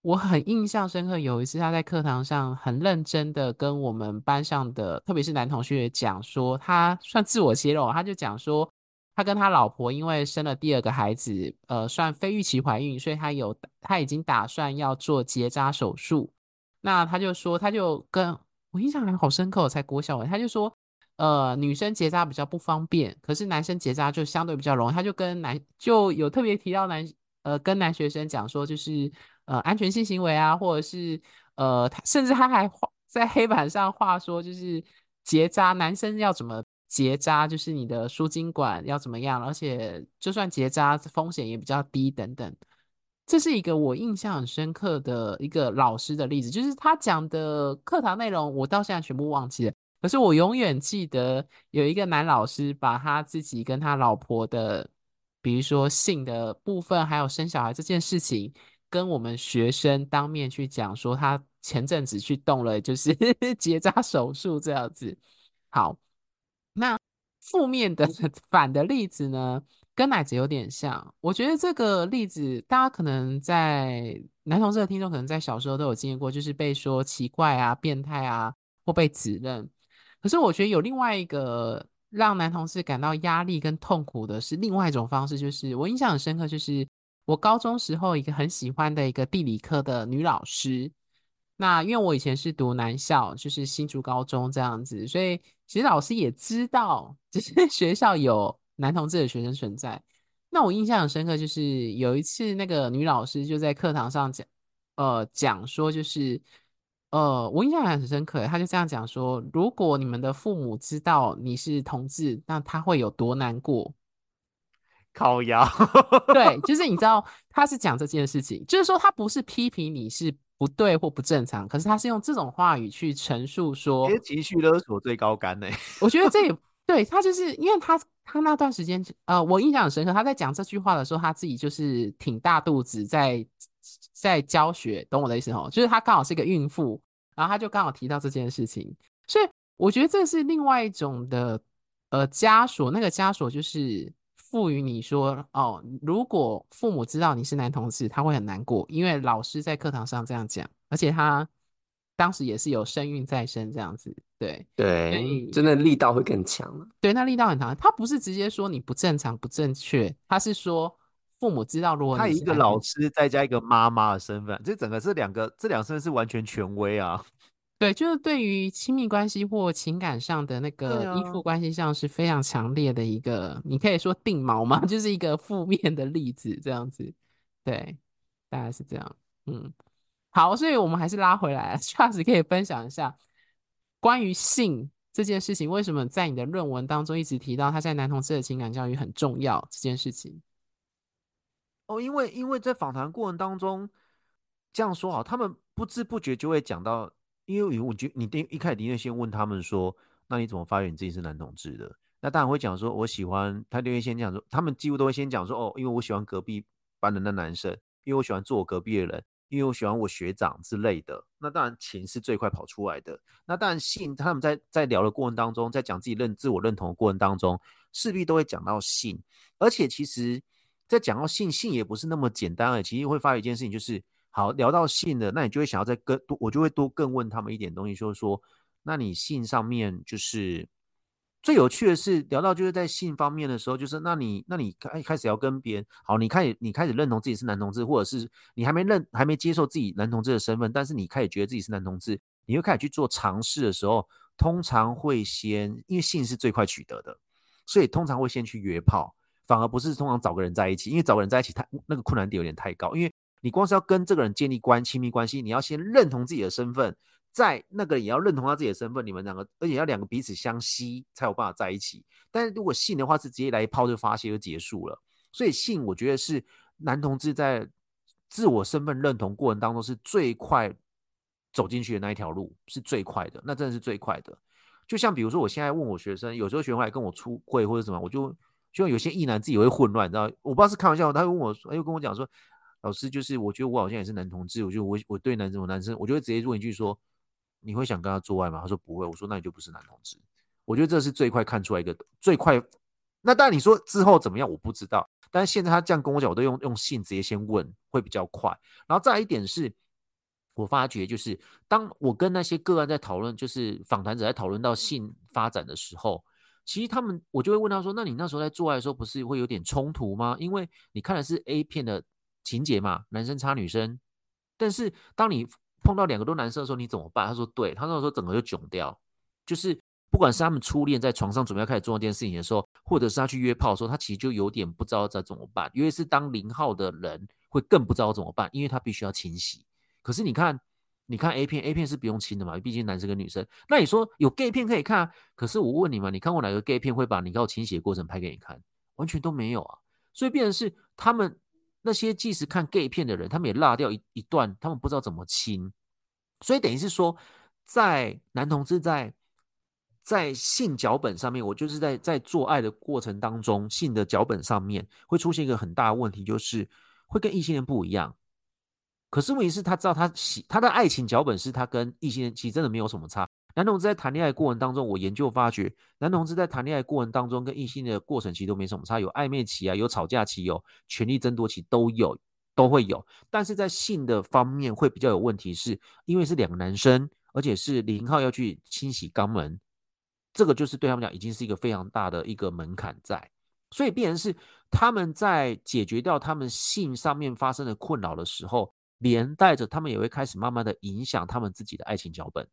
我很印象深刻。有一次他在课堂上很认真的跟我们班上的，特别是男同学讲说，他算自我揭露，他就讲说。他跟他老婆因为生了第二个孩子，呃，算非预期怀孕，所以他有他已经打算要做结扎手术。那他就说，他就跟我印象还好深刻，我才国小，他就说呃，女生结扎比较不方便，可是男生结扎就相对比较容易。他就跟男就有特别提到男呃跟男学生讲说，就是呃安全性行为啊，或者是呃他甚至他还画在黑板上画说，就是结扎男生要怎么结扎，就是你的输精管要怎么样，而且就算结扎风险也比较低等等。这是一个我印象很深刻的一个老师的例子，就是他讲的课堂内容我到现在全部忘记了。可是我永远记得有一个男老师把他自己跟他老婆的，比如说性的部分，还有生小孩这件事情，跟我们学生当面去讲，说他前阵子去动了，就是 结扎手术这样子。好，那负面的 反的例子呢，跟奶子有点像。我觉得这个例子，大家可能在男同志的听众，可能在小时候都有经历过，就是被说奇怪啊、变态啊，或被指认。可是我觉得有另外一个让男同志感到压力跟痛苦的是另外一种方式，就是我印象很深刻，就是我高中时候一个很喜欢的一个地理科的女老师。那因为我以前是读男校，就是新竹高中这样子，所以其实老师也知道，就是学校有男同志的学生存在。那我印象很深刻，就是有一次那个女老师就在课堂上讲，呃，讲说就是。呃，我印象还很深刻，她就这样讲说：如果你们的父母知道你是同志，那他会有多难过？烤鸭，对，就是你知道他是讲这件事情，就是说他不是批评你是不对或不正常，可是他是用这种话语去陈述说，情绪勒索最高干呢。我觉得这也 对他，就是因为他他那段时间，呃，我印象很深刻，他在讲这句话的时候，他自己就是挺大肚子在。在教学，懂我的意思吼？就是他刚好是一个孕妇，然后他就刚好提到这件事情，所以我觉得这是另外一种的呃枷锁。那个枷锁就是赋予你说，哦，如果父母知道你是男同志，他会很难过，因为老师在课堂上这样讲，而且他当时也是有身孕在身这样子，对对，真的力道会更强。对，那力道很强，他不是直接说你不正常不正确，他是说。父母知道，如果他一个老师再加一个妈妈的身份，这整个这两个这两身是完全权威啊。对，就是对于亲密关系或情感上的那个依附关系上是非常强烈的一个，啊、你可以说定锚吗？就是一个负面的例子，这样子。对，大概是这样。嗯，好，所以我们还是拉回来，Charles 可以分享一下关于性这件事情，为什么在你的论文当中一直提到他在男同志的情感教育很重要这件事情？哦，因为因为在访谈过程当中，这样说好，他们不知不觉就会讲到，因为我觉得你第一开始你会先问他们说，那你怎么发现你自己是男同志的？那当然会讲说，我喜欢他，就会先讲说，他们几乎都会先讲说，哦，因为我喜欢隔壁班的那男生，因为我喜欢坐我隔壁的人，因为我喜欢我学长之类的。那当然情是最快跑出来的。那当然性，他们在在聊的过程当中，在讲自己认自我认同的过程当中，势必都会讲到性，而且其实。在讲到性，性也不是那么简单的。其实会发现一件事情，就是好聊到性的，那你就会想要再更多，我就会多更问他们一点东西，就是说，那你性上面就是最有趣的是聊到就是在性方面的时候，就是那你那你开开始要跟别人好，你开始你开始认同自己是男同志，或者是你还没认还没接受自己男同志的身份，但是你开始觉得自己是男同志，你会开始去做尝试的时候，通常会先因为性是最快取得的，所以通常会先去约炮。反而不是通常找个人在一起，因为找个人在一起，他那个困难点有点太高。因为你光是要跟这个人建立关亲密关系，你要先认同自己的身份，在那个也要认同他自己的身份，你们两个而且要两个彼此相吸才有办法在一起。但是如果性的话，是直接来一炮就发泄就结束了。所以性，我觉得是男同志在自我身份认同过程当中是最快走进去的那一条路，是最快的，那真的是最快的。就像比如说，我现在问我学生，有时候学生来跟我出柜或者什么，我就。就有些异男自己会混乱，你知道？我不知道是开玩笑，他会问我，他又跟我讲说，老师就是我觉得我好像也是男同志，我觉得我我对男生，我男生，我就会直接问一句说，你会想跟他做爱吗？他说不会，我说那你就不是男同志。我觉得这是最快看出来一个最快。那当然你说之后怎么样，我不知道。但是现在他这样跟我讲，我都用用性直接先问会比较快。然后再来一点是，我发觉就是当我跟那些个案在讨论，就是访谈者在讨论到性发展的时候。其实他们，我就会问他说：“那你那时候在做爱的时候，不是会有点冲突吗？因为你看的是 A 片的情节嘛，男生插女生。但是当你碰到两个都男生的时候，你怎么办？”他说：“对，他那时候整个就囧掉，就是不管是他们初恋在床上准备要开始做这件事情的时候，或者是他去约炮的时候，他其实就有点不知道该怎么办。尤其是当零号的人会更不知道怎么办，因为他必须要清洗。可是你看，你看 A 片，A 片是不用清的嘛，毕竟男生跟女生。那你说有 gay 片可以看？可是我问你嘛，你看过哪个 gay 片会把你要清洗的过程拍给你看？完全都没有啊。所以变成是他们那些即使看 gay 片的人，他们也落掉一一段，他们不知道怎么亲。所以等于是说，在男同志在在性脚本上面，我就是在在做爱的过程当中，性的脚本上面会出现一个很大的问题，就是会跟异性恋不一样。可是问题是，他知道他喜他的爱情脚本是他跟异性恋其实真的没有什么差。男同志在谈恋爱过程当中，我研究发觉，男同志在谈恋爱过程当中跟异性的过程其实都没什么差，有暧昧期啊，有吵架期，有权力争夺期都有。都会有，但是在性的方面会比较有问题，是因为是两个男生，而且是零号要去清洗肛门，这个就是对他们俩已经是一个非常大的一个门槛在，所以必然是他们在解决掉他们性上面发生的困扰的时候，连带着他们也会开始慢慢的影响他们自己的爱情脚本，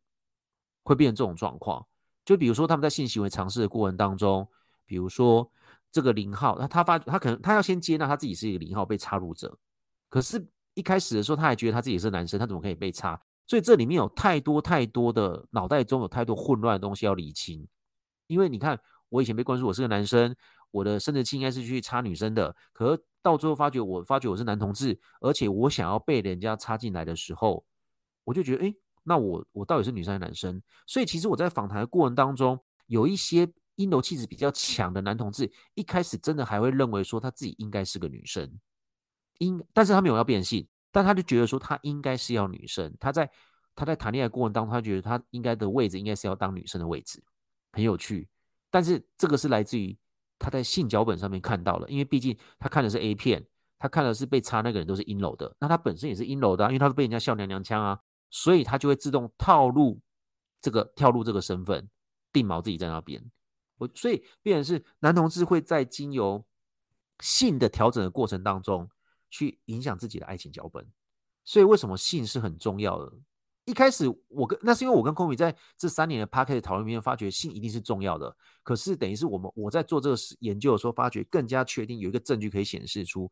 会变成这种状况。就比如说他们在性行为尝试的过程当中，比如说这个零号，他他发他可能他要先接纳他自己是一个零号被插入者。可是，一开始的时候，他还觉得他自己是男生，他怎么可以被插？所以这里面有太多太多的脑袋中有太多混乱的东西要理清。因为你看，我以前被灌输我是个男生，我的生殖器应该是去插女生的。可是到最后发觉，我发觉我是男同志，而且我想要被人家插进来的时候，我就觉得，哎，那我我到底是女生还是男生？所以其实我在访谈的过程当中，有一些阴柔气质比较强的男同志，一开始真的还会认为说他自己应该是个女生。应，但是他没有要变性，但他就觉得说他应该是要女生。他在他在谈恋爱过程当中，他觉得他应该的位置应该是要当女生的位置，很有趣。但是这个是来自于他在性脚本上面看到了，因为毕竟他看的是 A 片，他看的是被插那个人都是阴柔的，那他本身也是阴柔的，因为他是被人家笑娘娘腔啊，所以他就会自动套入这个跳入这个身份，定锚自己在那边。我所以变成是男同志会在经由性的调整的过程当中。去影响自己的爱情脚本，所以为什么性是很重要的？一开始我跟那是因为我跟空米在这三年的 Podcast 讨论里面发觉性一定是重要的，可是等于是我们我在做这个研究的时候，发觉更加确定有一个证据可以显示出，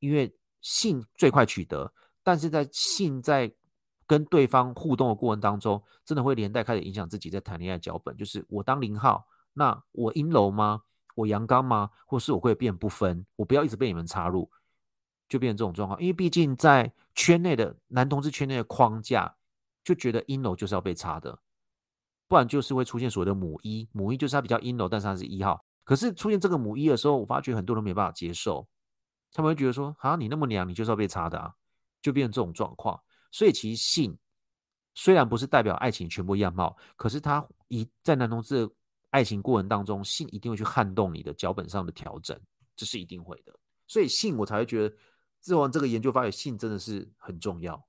因为性最快取得，但是在性在跟对方互动的过程当中，真的会连带开始影响自己在谈恋爱脚本，就是我当零号，那我阴柔吗？我阳刚吗？或是我会变不分？我不要一直被你们插入。就变成这种状况，因为毕竟在圈内的男同志圈内的框架，就觉得阴柔就是要被插的，不然就是会出现所谓的母一。母一就是他比较阴柔，但是他是一号。可是出现这个母一的时候，我发觉很多人没办法接受，他们会觉得说：啊，你那么娘，你就是要被插的啊，就变成这种状况。所以其实性虽然不是代表爱情全部样貌，可是他一在男同志爱情过程当中，性一定会去撼动你的脚本上的调整，这是一定会的。所以性我才会觉得。做完这个研究，发现性真的是很重要。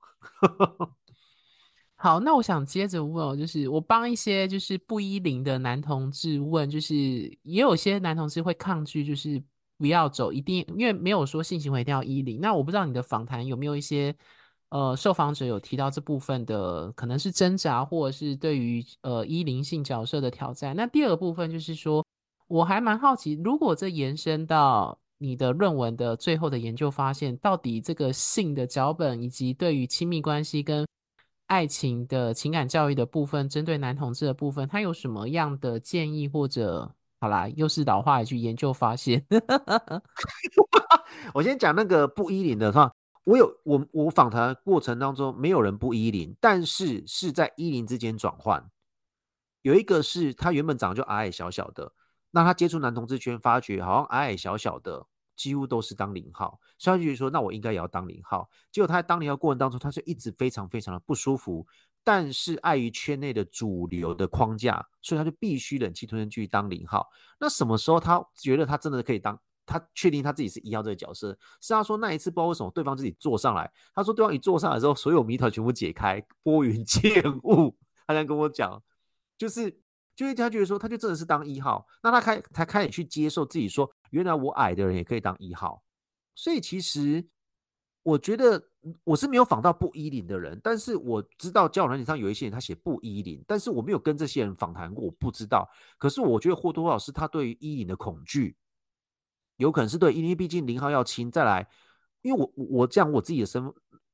好，那我想接着问哦，就是我帮一些就是不一零的男同志问，就是也有些男同志会抗拒，就是不要走一定，因为没有说性行为一定要一零。那我不知道你的访谈有没有一些呃受访者有提到这部分的，可能是挣扎，或者是对于呃一零性角色的挑战。那第二个部分就是说，我还蛮好奇，如果这延伸到。你的论文的最后的研究发现，到底这个性的脚本以及对于亲密关系跟爱情的情感教育的部分，针对男同志的部分，他有什么样的建议或者，好啦，又是老话一句，研究发现。我先讲那个不一零的话，我有我我访谈过程当中没有人不一零，但是是在一零之间转换，有一个是他原本长得就矮矮小小的。那他接触男同志圈，发觉好像矮矮小小的，几乎都是当零号，所以他就说，那我应该也要当零号。结果他在当零号过程当中，他就一直非常非常的不舒服，但是碍于圈内的主流的框架，所以他就必须忍气吞声继续当零号。那什么时候他觉得他真的可以当？他确定他自己是一号这个角色，是他说那一次不知道为什么对方自己坐上来，他说对方一坐上来之后，所有谜团全部解开，拨云见雾。他这样跟我讲，就是。就是他觉得说，他就真的是当一号，那他开才开始去接受自己说，原来我矮的人也可以当一号。所以其实我觉得我是没有访到不一零的人，但是我知道交友软体上有一些人他写不一零，但是我没有跟这些人访谈过，我不知道。可是我觉得或多或少是他对于一零的恐惧，有可能是对，因为毕竟零号要轻。再来，因为我我讲我自己的身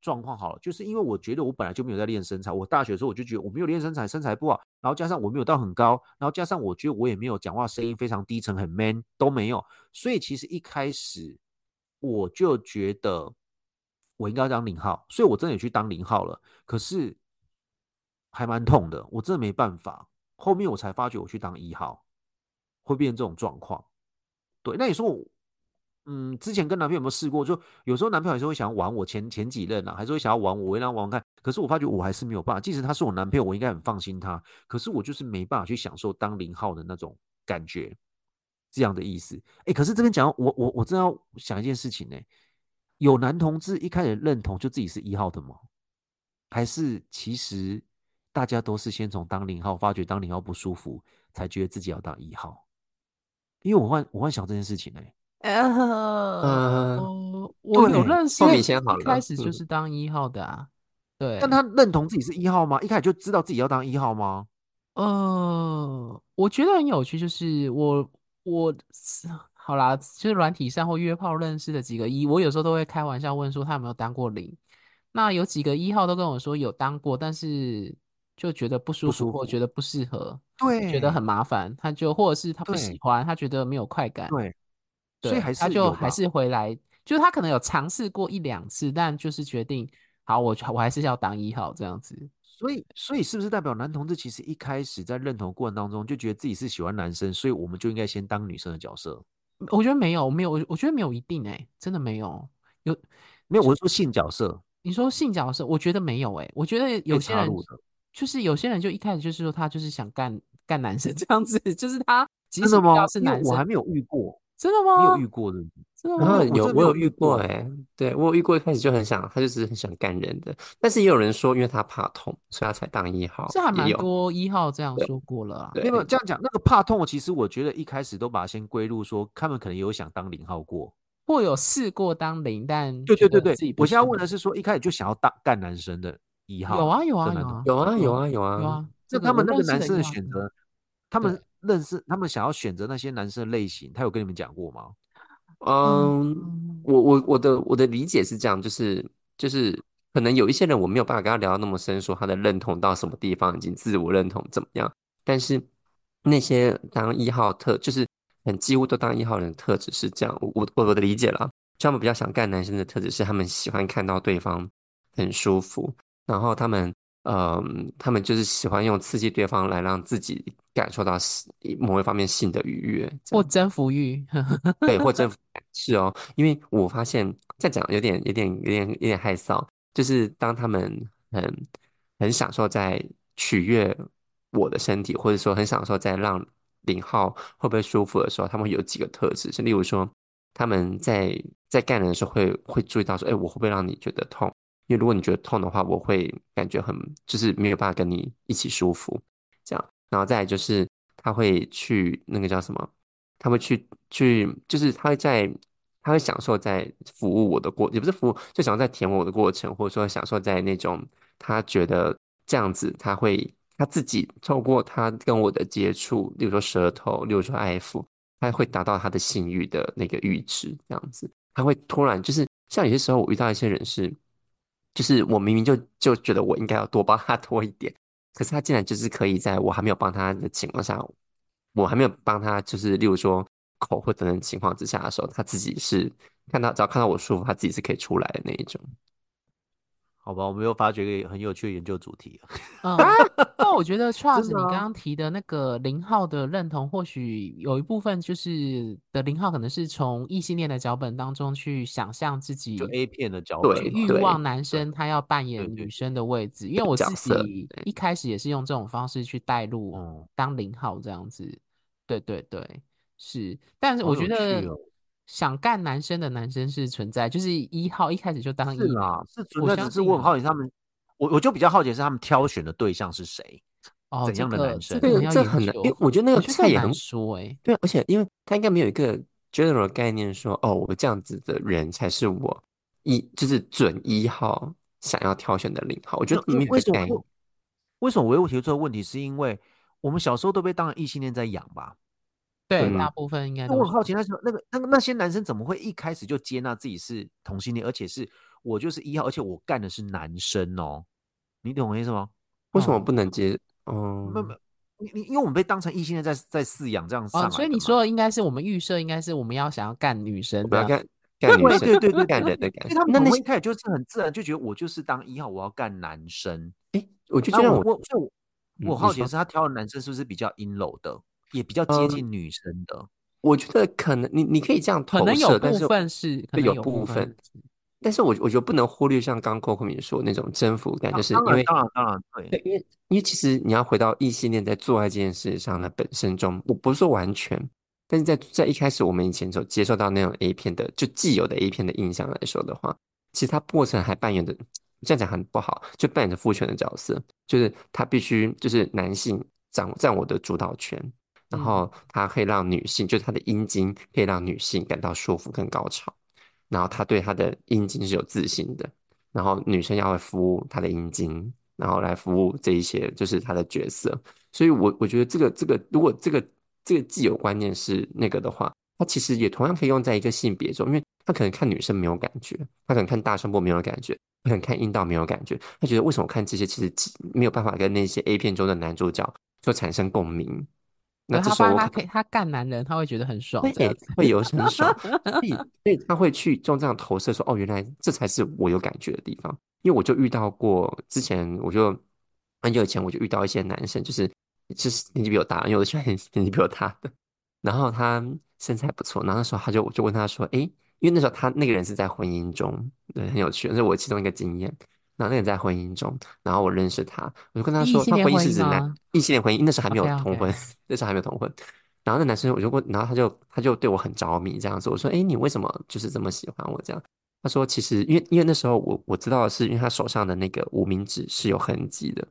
状况好了，就是因为我觉得我本来就没有在练身材，我大学的时候我就觉得我没有练身材，身材不好，然后加上我没有到很高，然后加上我觉得我也没有讲话声音非常低沉很 man 都没有，所以其实一开始我就觉得。我应该要当零号，所以我真的也去当零号了。可是还蛮痛的，我真的没办法。后面我才发觉，我去当一号会变这种状况。对，那你说我，嗯，之前跟男朋友有没有试过？就有时候男朋友还是会想要玩我前前几任啊，还是会想要玩我，我让玩玩看。可是我发觉我还是没有办法。即使他是我男朋友，我应该很放心他。可是我就是没办法去享受当零号的那种感觉，这样的意思。哎，可是这边讲，我我我真要想一件事情呢、有男同志一开始认同就自己是一号的吗？还是其实大家都是先从当零号发觉当零号不舒服，才觉得自己要当一号？因为我幻我幻想这件事情呢、呃，我有认识，一开始就是当一号的啊。对，但他认同自己是一号吗？一开始就知道自己要当一号吗？呃，我觉得很有趣，就是我我。好啦，就是软体上或约炮认识的几个一，我有时候都会开玩笑问说他有没有当过零。那有几个一号都跟我说有当过，但是就觉得不舒服，或觉得不适合，对，觉得很麻烦，他就或者是他不喜欢，他觉得没有快感，对，对，所以还是他就还是回来，就是他可能有尝试过一两次，但就是决定好，我我还是要当一号这样子。所以，所以是不是代表男同志其实一开始在认同过程当中就觉得自己是喜欢男生，所以我们就应该先当女生的角色？我觉得没有，没有，我我觉得没有一定哎、欸，真的没有，有没有？我是说性角色，你说性角色，我觉得没有哎、欸，我觉得有些人就是有些人就一开始就是说他就是想干干男生这样子，就是他其实不要是男生，我还没有遇过，真的吗？没有遇过的，真的吗？有我有遇过诶、欸。对我有遇过，一开始就很想，他就是很想干人的，但是也有人说，因为他怕痛，所以他才当一号。这还蛮多一号这样说过了、啊。没有这样讲，那个怕痛，其实我觉得一开始都把它先归入说，他们可能有想当零号过，或有试过当零，但对对对对，我现在问的是说，一开始就想要当干男生的一号，有啊有啊有啊有啊有啊有啊，有啊，就他们那个男生的选择，他们认识他们想要选择那些男生类型，他有跟你们讲过吗？嗯，我我我的我的理解是这样，就是就是可能有一些人我没有办法跟他聊到那么深，说他的认同到什么地方，已经自我认同怎么样。但是那些当一号特，就是很几乎都当一号人的特质是这样，我我我的理解啦，就他们比较想干男生的特质是他们喜欢看到对方很舒服，然后他们嗯，他们就是喜欢用刺激对方来让自己感受到某一方面性的愉悦，或征服欲，对，或征服。是哦，因为我发现再讲有点、有点、有点、有点害臊。就是当他们很、很享受在取悦我的身体，或者说很享受在让零号会不会舒服的时候，他们会有几个特质，是例如说他们在在干人的时候会会注意到说，哎，我会不会让你觉得痛？因为如果你觉得痛的话，我会感觉很就是没有办法跟你一起舒服，这样。然后再就是他会去那个叫什么？他会去去，就是他会在，他会享受在服务我的过，也不是服务，就享受在舔我的过程，或者说享受在那种他觉得这样子，他会他自己透过他跟我的接触，例如说舌头，例如说爱抚，他会达到他的性欲的那个阈值，这样子，他会突然就是像有些时候我遇到一些人是，就是我明明就就觉得我应该要多帮他多一点，可是他竟然就是可以在我还没有帮他的情况下。我还没有帮他，就是例如说口或等等情况之下的时候，他自己是看到只要看到我舒服，他自己是可以出来的那一种。好吧，我们又发掘一个很有趣的研究主题。嗯，那我觉得 Charles，你刚刚提的那个零号的认同，或许有一部分就是的零号可能是从异性恋的脚本当中去想象自己就 A 片的脚本，欲望男生他要扮演女生的位置。因为我自己一开始也是用这种方式去带入当零号这样子。对对对，是，但是我觉得想干男生的男生是存在，就是一号一开始就当一号，是存在。只是我很好奇他们，我我就比较好奇是他们挑选的对象是谁，哦，怎样的男生？这个、这很难，因为我觉得那个菜也很说，哎，对，而且因为他应该没有一个 general 概念说，哦，我这样子的人才是我一就是准一号想要挑选的零号。我觉得里面为什么为什么我又提出这个问题？是因为我们小时候都被当成异性恋在养吧？对，大部分应该。那我很好奇，那时候那个那个那些男生怎么会一开始就接纳自己是同性恋，而且是我就是一号，而且我干的是男生哦？你懂我意思吗？为什么不能接？嗯，没没，你你因为我们被当成异性恋在在饲养这样上来，所以你说的应该是我们预设应该是我们要想要干女生，不要干干女生，对对对，干人的感觉。那那一开始就是很自然就觉得我就是当一号，我要干男生。哎，我就觉得我我我我好奇的是他挑的男生是不是比较阴柔的，也比较接近女生的？我觉得可能你你可以这样投射，可能有部分是，对，有部分。但是我我觉得不能忽略像刚刚 Coco 米说那种征服感，就是因为当然当然对，因为因为其实你要回到异性恋在做爱这件事上的本身中，我不是说完全，但是在在一开始我们以前所接受到那种 A 片的就既有的 A 片的印象来说的话，其实它过程还扮演的这样讲很不好，就扮演着父权的角色，就是他必须就是男性掌占我的主导权，然后他可以让女性就是他的阴茎可以让女性感到舒服跟高潮。然后他对他的阴茎是有自信的，然后女生要会服务他的阴茎，然后来服务这一些就是他的角色。所以我，我我觉得这个这个，如果这个这个既有观念是那个的话，他其实也同样可以用在一个性别中，因为他可能看女生没有感觉，他可能看大声部没有感觉，他可能看阴道没有感觉，他觉得为什么我看这些其实没有办法跟那些 A 片中的男主角就产生共鸣。那这时候他可以他干男人，他会觉得很爽，对，会有很爽，所以所以他会去用这样投射说，哦，原来这才是我有感觉的地方。因为我就遇到过，之前我就很久以前我就遇到一些男生，就是就是年纪比我大，因为我喜欢年纪比我大的，然后他身材不错，然后那时候他就我就问他说，哎，因为那时候他那个人是在婚姻中，对，很有趣，这是我其中一个经验。然后那个人在婚姻中，然后我认识他，我就跟他说，他婚姻是指男异性恋婚姻，那时候还没有同婚，那时候还没有同婚。然后那男生我就问，然后他就他就对我很着迷这样子。我说，哎，你为什么就是这么喜欢我这样？他说，其实因为因为那时候我我知道的是，因为他手上的那个无名指是有痕迹的。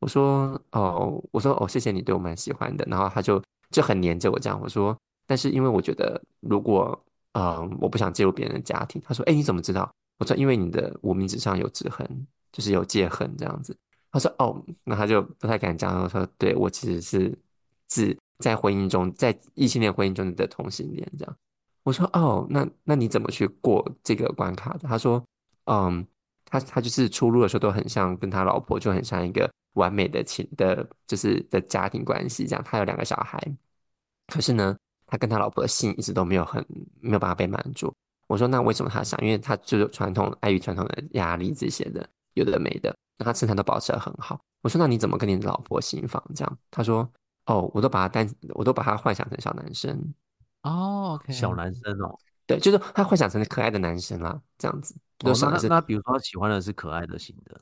我说，哦，我说哦，谢谢你对我蛮喜欢的。然后他就就很黏着我这样。我说，但是因为我觉得如果嗯我不想介入别人的家庭。他说，哎，你怎么知道？我说，因为你的无名指上有指痕，就是有戒痕这样子。他说，哦，那他就不太敢讲。他说，对，我其实是是在婚姻中，在异性恋婚姻中的同性恋这样。我说，哦，那那你怎么去过这个关卡的？他说，嗯，他他就是出入的时候都很像跟他老婆就很像一个完美的情的，就是的家庭关系这样。他有两个小孩，可是呢，他跟他老婆的性一直都没有很没有办法被满足。我说，那为什么他想？因为他就是传统碍于传统的压力这些的，有的没的，那他身材都保持得很好。我说，那你怎么跟你老婆行房这样？他说，哦，我都把他当，我都把他幻想成小男生。哦，okay，小男生哦，对，就是他幻想成可爱的男生啦，这样子。哦，那那比如说他喜欢的是可爱的型的，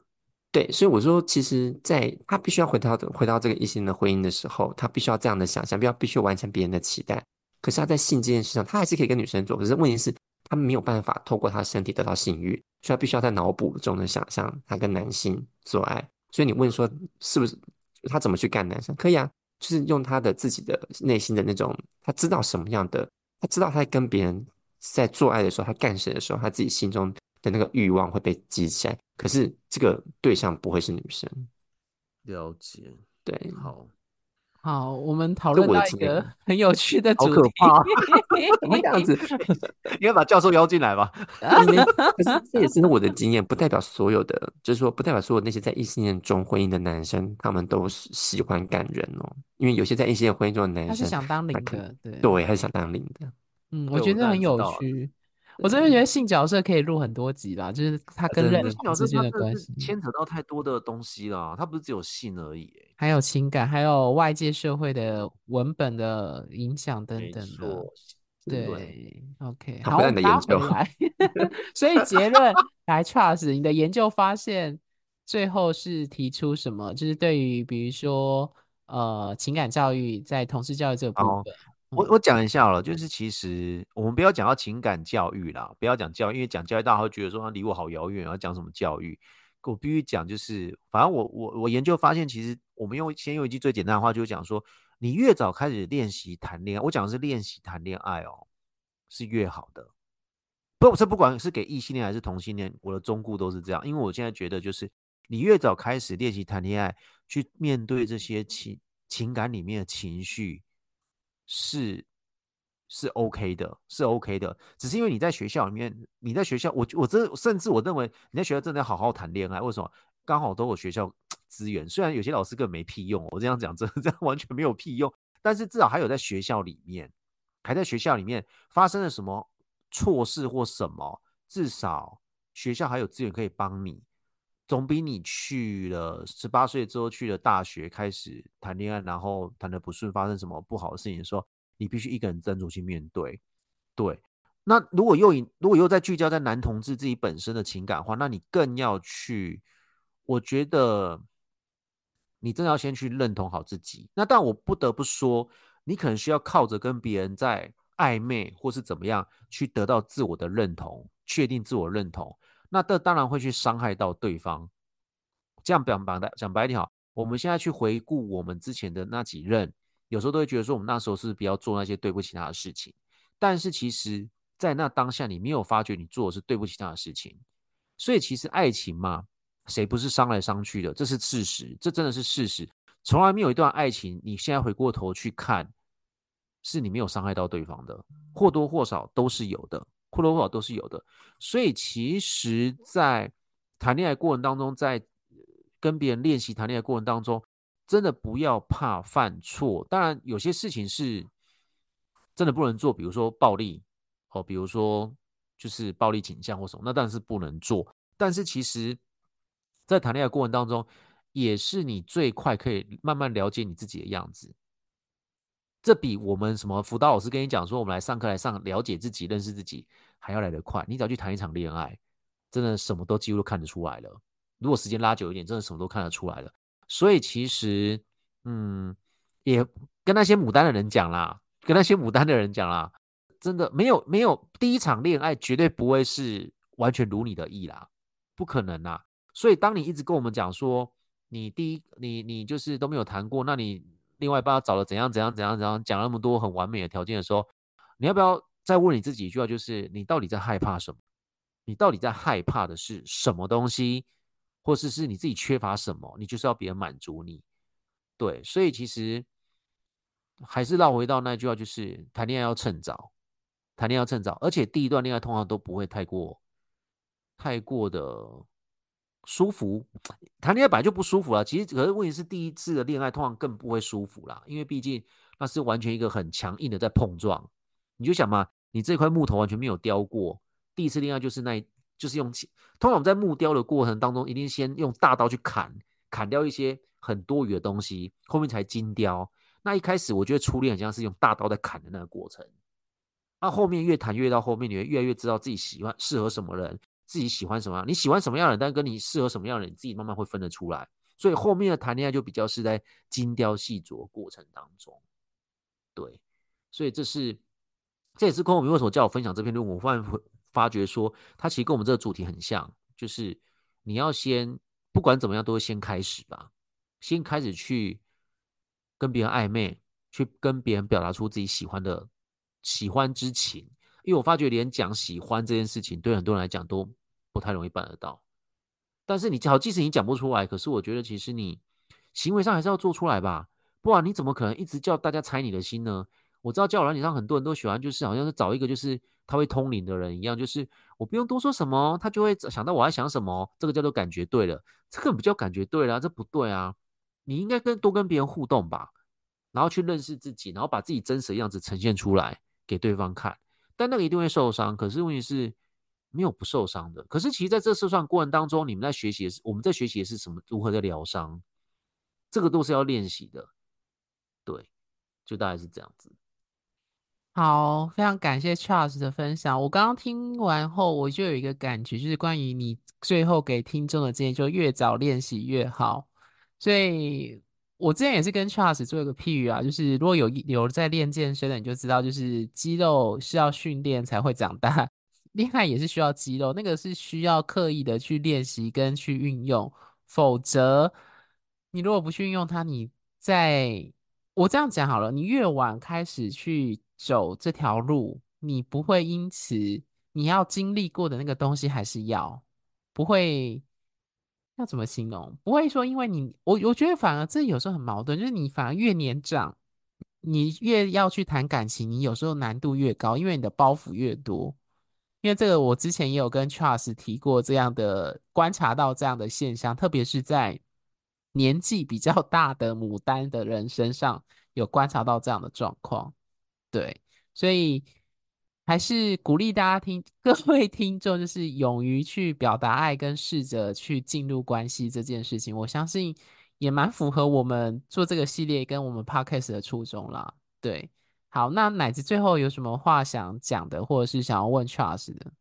对，所以我说，其实在他必须要回到回到这个异性的婚姻的时候，他必须要这样的想象，不要必须完成别人的期待。可是他在性这件事上，他还是可以跟女生做，可是问题是。他没有办法透过他身体得到性欲，所以他必须要在脑补中的想象他跟男性做爱。所以你问说是不是他怎么去干男生？可以啊，就是用他的自己的内心的那种，他知道什么样的，他知道他在跟别人在做爱的时候，他干谁的时候，他自己心中的那个欲望会被激起来。可是这个对象不会是女生。了解，对，好。好，我们讨论到一个很有趣的主题。好可怕，怎么样子？应该把教授邀进来吧？可是这也是我的经验，不代表所有的，就是说，不代表所有那些在异性恋中婚姻的男生，他们都是喜欢感人哦。因为有些在异性恋婚姻中的男生，他是想当零的，对对，还是想当零的。嗯，我觉得很有趣。我真的觉得性角色可以录很多集啦，就是他跟人之间的关系牵扯到太多的东西了，他不是只有性而已。还有情感，还有外界社会的文本的影响等等的。对，，OK，好，我们拉回来。所以结论来，Charles，你的研究发现最后是提出什么？就是对于比如说呃情感教育在同事教育这个部分，我我讲一下了，就是其实我们不要讲到情感教育啦，不要讲教育，因为讲教育大家会觉得说他离我好遥远，要讲什么教育？我必须讲，就是反正我我我研究发现，其实我们用先用一句最简单的话，就是讲说，你越早开始练习谈恋爱，我讲的是练习谈恋爱哦，是越好的。不，这不管是给异性恋还是同性恋，我的忠告都是这样。因为我现在觉得，就是你越早开始练习谈恋爱，去面对这些情情感里面的情绪，是是 OK 的，是 OK 的。只是因为你在学校里面，你在学校，我我这甚至我认为你在学校真的要好好谈恋爱。为什么？刚好都有学校资源，虽然有些老师根本没屁用，我这样讲，真的 这样完全没有屁用。但是至少还有在学校里面，还在学校里面发生了什么错事或什么，至少学校还有资源可以帮你，总比你去了十八岁之后去了大学开始谈恋爱，然后谈得不顺，发生什么不好的事情的时候，你必须一个人挣扎去面对。对，那如果又如果又在聚焦在男同志自己本身的情感的话，那你更要去。我觉得你真的要先去认同好自己。那但我不得不说，你可能需要靠着跟别人在暧昧或是怎么样，去得到自我的认同，确定自我认同。那这当然会去伤害到对方。这样讲白的讲白一点好，我们现在去回顾我们之前的那几任，有时候都会觉得说，我们那时候是不要做那些对不起他的事情。但是其实，在那当下，你没有发觉你做的是对不起他的事情。所以其实爱情嘛。谁不是伤来伤去的？这是事实，这真的是事实。从来没有一段爱情，你现在回过头去看，是你没有伤害到对方的，或多或少都是有的，或多或少都是有的。所以，其实，在谈恋爱过程当中，在跟别人练习谈恋爱过程当中，真的不要怕犯错。当然，有些事情是真的不能做，比如说暴力，哦，比如说就是暴力倾向或什么，那当然是不能做。但是其实。在谈恋爱过程当中，也是你最快可以慢慢了解你自己的样子。这比我们什么辅导老师跟你讲说，我们来上课来上了解自己、认识自己还要来得快。你只要去谈一场恋爱，真的什么都几乎都看得出来了。如果时间拉久一点，真的什么都看得出来了。所以其实，嗯，也跟那些牡丹的人讲啦，跟那些牡丹的人讲啦，真的没有没有第一场恋爱绝对不会是完全如你的意啦，不可能啦。所以，当你一直跟我们讲说，你第一，你你就是都没有谈过，那你另外一半找了怎样怎样怎样怎样，讲那么多很完美的条件的时候，你要不要再问你自己一句话，就是你到底在害怕什么？你到底在害怕的是什么东西，或是是你自己缺乏什么？你就是要别人满足你。对，所以其实还是绕回到那句话，就是谈恋爱要趁早，谈恋爱要趁早，而且第一段恋爱通常都不会太过太过的。舒服，谈恋爱本来就不舒服了。其实，可是问题是，第一次的恋爱通常更不会舒服啦，因为毕竟那是完全一个很强硬的在碰撞。你就想嘛，你这块木头完全没有雕过，第一次恋爱就是那，就是用，通常我们在木雕的过程当中，一定先用大刀去砍，砍掉一些很多余的东西，后面才精雕。那一开始，我觉得初恋很像是用大刀在砍的那个过程。那后面越谈越到后面，你会越来越知道自己喜欢适合什么人。自己喜欢什么样，你喜欢什么样的，但跟你适合什么样的，你自己慢慢会分得出来。所以后面的谈恋爱就比较是在精雕细琢过程当中。对，所以这是这也是空我们为什么叫我分享这篇论文，我发现发觉说，它其实跟我们这个主题很像，就是你要先不管怎么样，都会先开始吧，先开始去跟别人暧昧，去跟别人表达出自己喜欢的喜欢之情。因为我发觉连讲喜欢这件事情，对很多人来讲都。不太容易办得到，但是你好，即使你讲不出来，可是我觉得其实你行为上还是要做出来吧，不然你怎么可能一直叫大家猜你的心呢？我知道交友软件上很多人都喜欢，就是好像是找一个就是他会通灵的人一样，就是我不用多说什么，他就会想到我在想什么，这个叫做感觉对了，这个不叫感觉对了，这不对啊！你应该跟多跟别人互动吧，然后去认识自己，然后把自己真实的样子呈现出来给对方看，但那个一定会受伤。可是问题是。没有不受伤的，可是其实在这受伤过程当中，你们在学习的是我们在学习的是什么？如何在疗伤？这个都是要练习的。对，就大概是这样子。好，非常感谢 Charles 的分享。我刚刚听完后，我就有一个感觉，就是关于你最后给听众的建议，就越早练习越好。所以我之前也是跟 Charles 做一个譬喻啊，就是如果有有在练健身的，你就知道，就是肌肉是要训练才会长大。恋爱也是需要肌肉，那个是需要刻意的去练习跟去运用，否则你如果不去运用它，你在我这样讲好了，你越晚开始去走这条路，你不会因此你要经历过的那个东西还是要，不会要怎么形容？不会说因为你我我觉得反而这有时候很矛盾，就是你反而越年长，你越要去谈感情，你有时候难度越高，因为你的包袱越多。因为这个我之前也有跟 Charles 提过这样的观察到这样的现象，特别是在年纪比较大的牡丹的人身上有观察到这样的状况。对，所以。还是鼓励大家听，各位听众就是勇于去表达爱，跟试着去进入关系这件事情，我相信也蛮符合我们做这个系列跟我们 podcast 的初衷啦。对，好，那奶子最后有什么话想讲的，或者是想要问 Charles 的？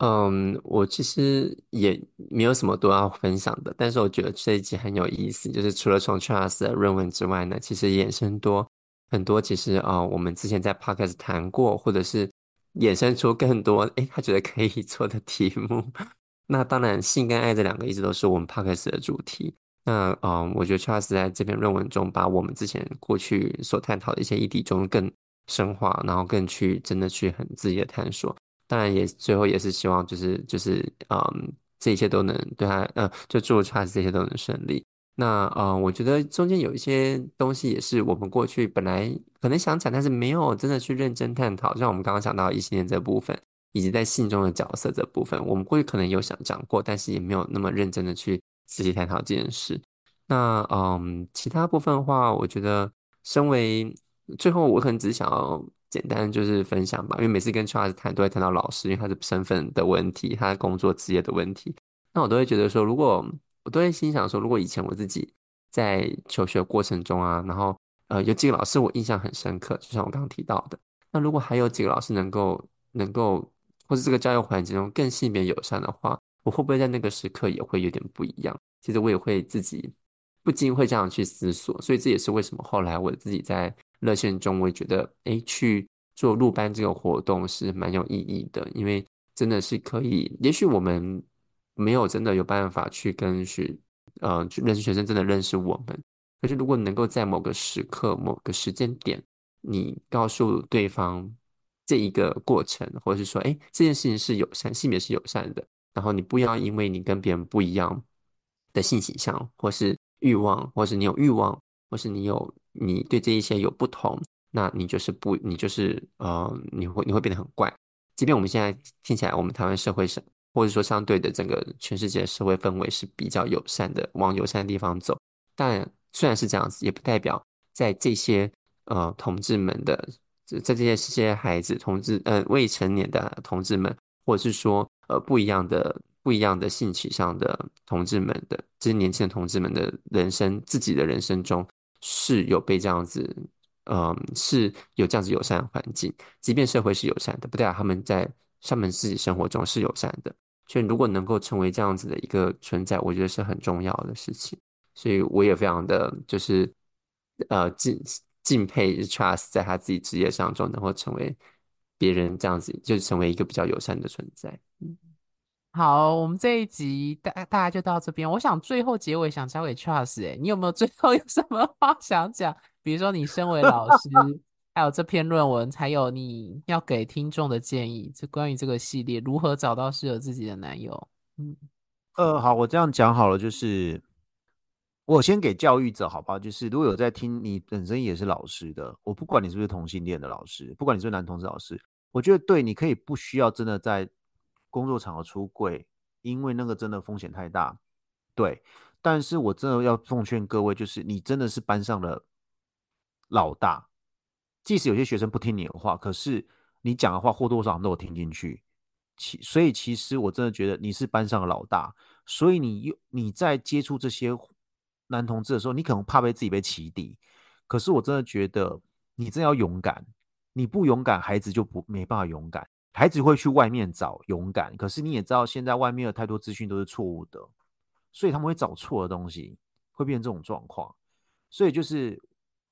嗯，我其实也没有什么多要分享的，但是我觉得这一集很有意思，就是除了从 Charles 的论文之外呢，其实衍生多。很多其实啊、我们之前在 Podcast 谈过，或者是衍生出更多，诶，他觉得可以做的题目。那当然，性跟爱这两个一直都是我们 Podcast 的主题。那嗯，我觉得 Charles 在这篇论文中，把我们之前过去所探讨的一些议题中更深化，然后更去真的去很自己的探索。当然，也最后也是希望就是就是嗯，这一切都能对他，呃，就祝 Charles 这些都能顺利。那呃，我觉得中间有一些东西也是我们过去本来可能想讲，但是没有真的去认真探讨。像我们刚刚讲到异性恋这部分，以及在信中的角色这部分，我们过去可能有想讲过，但是也没有那么认真的去仔细探讨这件事。那嗯，其他部分的话，我觉得身为最后，我可能只是想要简单就是分享吧，因为每次跟 Charles 谈，都会谈到老师，因为他的身份的问题，他的工作职业的问题，那我都会觉得说，如果我都会心想说，如果以前我自己在求学过程中啊，然后呃有几个老师我印象很深刻，就像我刚刚提到的，那如果还有几个老师能够能够，或者这个教育环境中更性别友善的话，我会不会在那个时刻也会有点不一样？其实我也会自己不禁会这样去思索，所以这也是为什么后来我自己在热线中，我也觉得哎去做入班这个活动是蛮有意义的，因为真的是可以，也许我们。没有真的有办法去跟学，呃，去认识学生，真的认识我们。可是如果能够在某个时刻、某个时间点，你告诉对方这一个过程，或者是说，哎，这件事情是友善，性别是友善的，然后你不要因为你跟别人不一样的性倾向，或是欲望，或是你有欲望，或是你有你对这一些有不同，那你就是不，你就是呃，你会你会变得很怪。即便我们现在听起来，我们台湾社会上。或者说，相对的整个全世界社会氛围是比较友善的，往友善的地方走。但虽然是这样子，也不代表在这些呃同志们的，在这些这些孩子同志呃未成年的同志们，或者是说呃不一样的不一样的性取向的同志们的这些年轻的同志们的人生，自己的人生中是有被这样子，嗯、是有这样子友善的环境。即便社会是友善的，不代表他们在他们自己生活中是友善的。所以，如果能够成为这样子的一个存在，我觉得是很重要的事情。所以，我也非常的就是呃敬敬佩 Charles 在他自己职业上中能够成为别人这样子，就成为一个比较友善的存在。嗯，好，我们这一集大大家就到这边。我想最后结尾想交给 Charles，哎，你有没有最后 有什么话想讲？比如说，你身为老师。还有这篇论文，才有你要给听众的建议，就关于这个系列如何找到适合自己的男友。嗯，呃，好，我这样讲好了，就是我先给教育者，好不好？就是如果有在听，你本身也是老师的，我不管你是不是同性恋的老师，不管你是不是男同志老师，我觉得对，你可以不需要真的在工作场合出柜，因为那个真的风险太大。对，但是我真的要奉劝各位，就是你真的是班上的老大。即使有些学生不听你的话，可是你讲的话或多或少都有听进去。其所以其实我真的觉得你是班上的老大，所以你又你在接触这些男同志的时候，你可能怕被自己被起底。可是我真的觉得你真要勇敢，你不勇敢，孩子就不没办法勇敢。孩子会去外面找勇敢，可是你也知道现在外面有太多资讯都是错误的，所以他们会找错的东西，会变成这种状况。所以就是。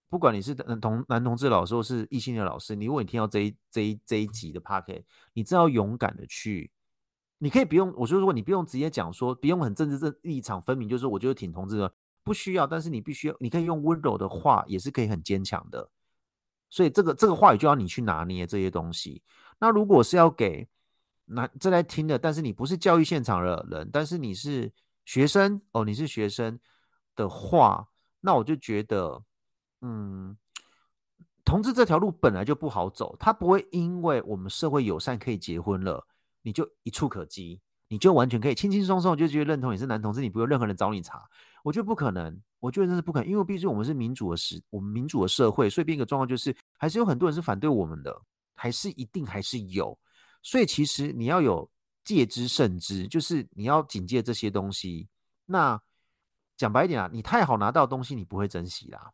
不管你是男同男同志老师，或是异性的老师，你如果你听到这一这一这一集的 podcast，你只要勇敢的去，你可以不用，我说如果你不用直接讲说，不用很政治正立场分明，就是我觉得挺同志的，不需要，但是你必须要，你可以用温柔的话，也是可以很坚强的所以这个这个话语就要你去拿捏这些东西。那如果是要给那正在听的，但是你不是教育现场的人，但是你是学生哦，你是学生的话，那我就觉得，嗯，同志这条路本来就不好走，他不会因为我们社会友善可以结婚了，你就一触可及，你就完全可以轻轻松松就觉得认同你是男同志，你不用任何人找你查，我觉得不可能。我觉得这是不可能，因为毕竟我们是民主的时，我们民主的社会，所以变一个状况就是，还是有很多人是反对我们的，还是一定还是有。所以其实你要有戒之慎之，就是你要警戒这些东西。那讲白一点啊，你太好拿到的东西，你不会珍惜啦。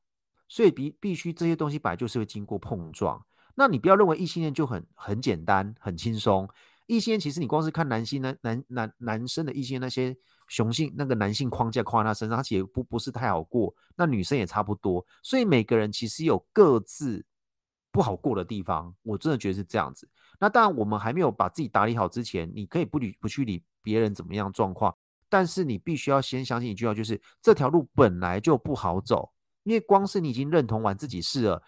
所以必必须这些东西本来就是会经过碰撞。那你不要认为异性恋就很很简单、很轻松。异性恋其实你光是看男性男男男男生的异性那些。雄性那个男性框架框在他身上，他其实不不是太好过。那女生也差不多，所以每个人其实有各自不好过的地方。我真的觉得是这样子。那当然，我们还没有把自己打理好之前，你可以不理不去理别人怎么样状况，但是你必须要先相信一句话，就是这条路本来就不好走，因为光是你已经认同完自己是了。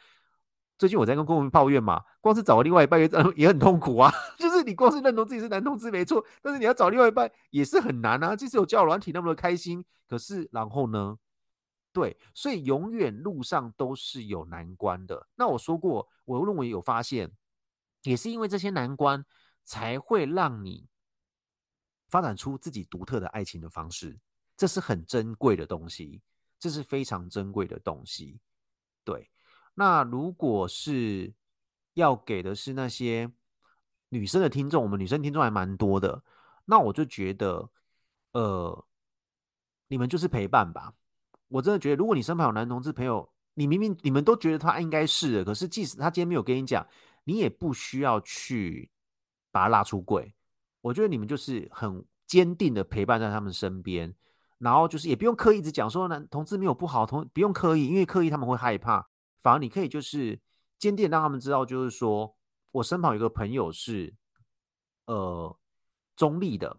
最近我在跟公民抱怨嘛，光是找另外一半也 也很痛苦啊。就是你光是认同自己是男同志没错，但是你要找另外一半也是很难啊。即使有交友软体那么的开心，可是然后呢？对，所以永远路上都是有难关的。那我说过，我认为有发现，也是因为这些难关，才会让你发展出自己独特的爱情的方式。这是很珍贵的东西，这是非常珍贵的东西。对。那如果是要给的是那些女生的听众，我们女生听众还蛮多的，那我就觉得，呃，你们就是陪伴吧。我真的觉得，如果你身旁有男同志朋友，你明明你们都觉得他应该是的，可是即使他今天没有跟你讲，你也不需要去把他拉出柜。我觉得你们就是很坚定的陪伴在他们身边，然后就是也不用刻意一直讲说男同志没有不好，同不用刻意，因为刻意他们会害怕。反而你可以就是坚定让他们知道，就是说我身旁有个朋友是呃中立的，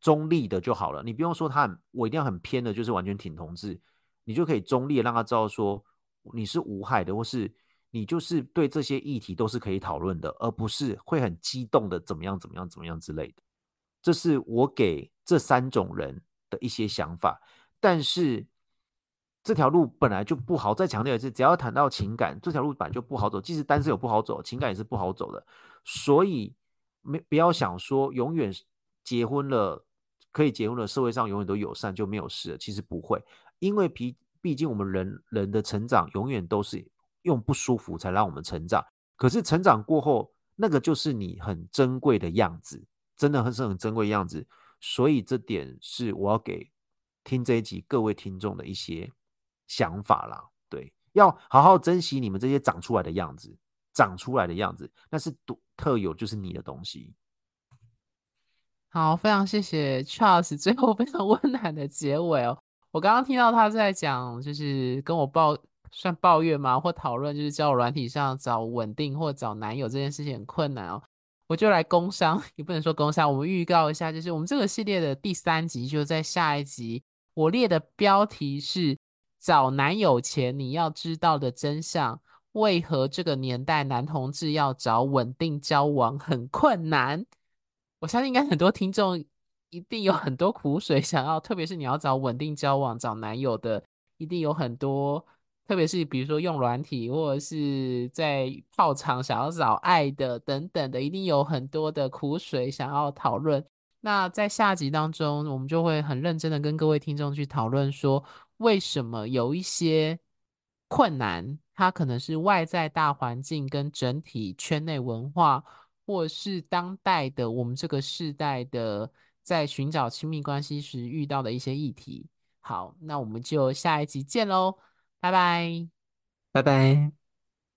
中立的就好了。你不用说他很，我一定要很偏的，就是完全挺同志，你就可以中立的让他知道说你是无害的，或是你就是对这些议题都是可以讨论的，而不是会很激动的怎么样怎么样怎么样之类的。这是我给这三种人的一些想法，但是。这条路本来就不好，再强调一次，只要谈到情感，这条路本来就不好走。即使单身有不好走，情感也是不好走的。所以没不要想说永远结婚了可以结婚了，社会上永远都友善就没有事了。其实不会，因为毕毕竟我们人人的成长永远都是用不舒服才让我们成长。可是成长过后，那个就是你很珍贵的样子，真的很是很珍贵的样子。所以这点是我要给听这一集各位听众的一些。想法啦，对，要好好珍惜你们这些长出来的样子，长出来的样子，那是独特有，就是你的东西。好，非常谢谢 Charles 最后非常 温暖的结尾哦。我刚刚听到他在讲，就是跟我抱算抱怨吗？或讨论就是交友软体上找稳定或找男友这件事情很困难哦。我就来工商，也不能说工商，我们预告一下，就是我们这个系列的第三集，就在下一集。我列的标题是。找男友前你要知道的真相，为何这个年代男同志要找稳定交往很困难？我相信应该很多听众一定有很多苦水想要，特别是你要找稳定交往、找男友的，一定有很多，特别是比如说用软体或者是在炮场想要找爱的等等的，一定有很多的苦水想要讨论。那在下集当中，我们就会很认真的跟各位听众去讨论说。为什么有一些困难？它可能是外在大环境跟整体圈内文化，或是当代的我们这个世代的在寻找亲密关系时遇到的一些议题。好，那我们就下一集见喽，拜拜，拜拜。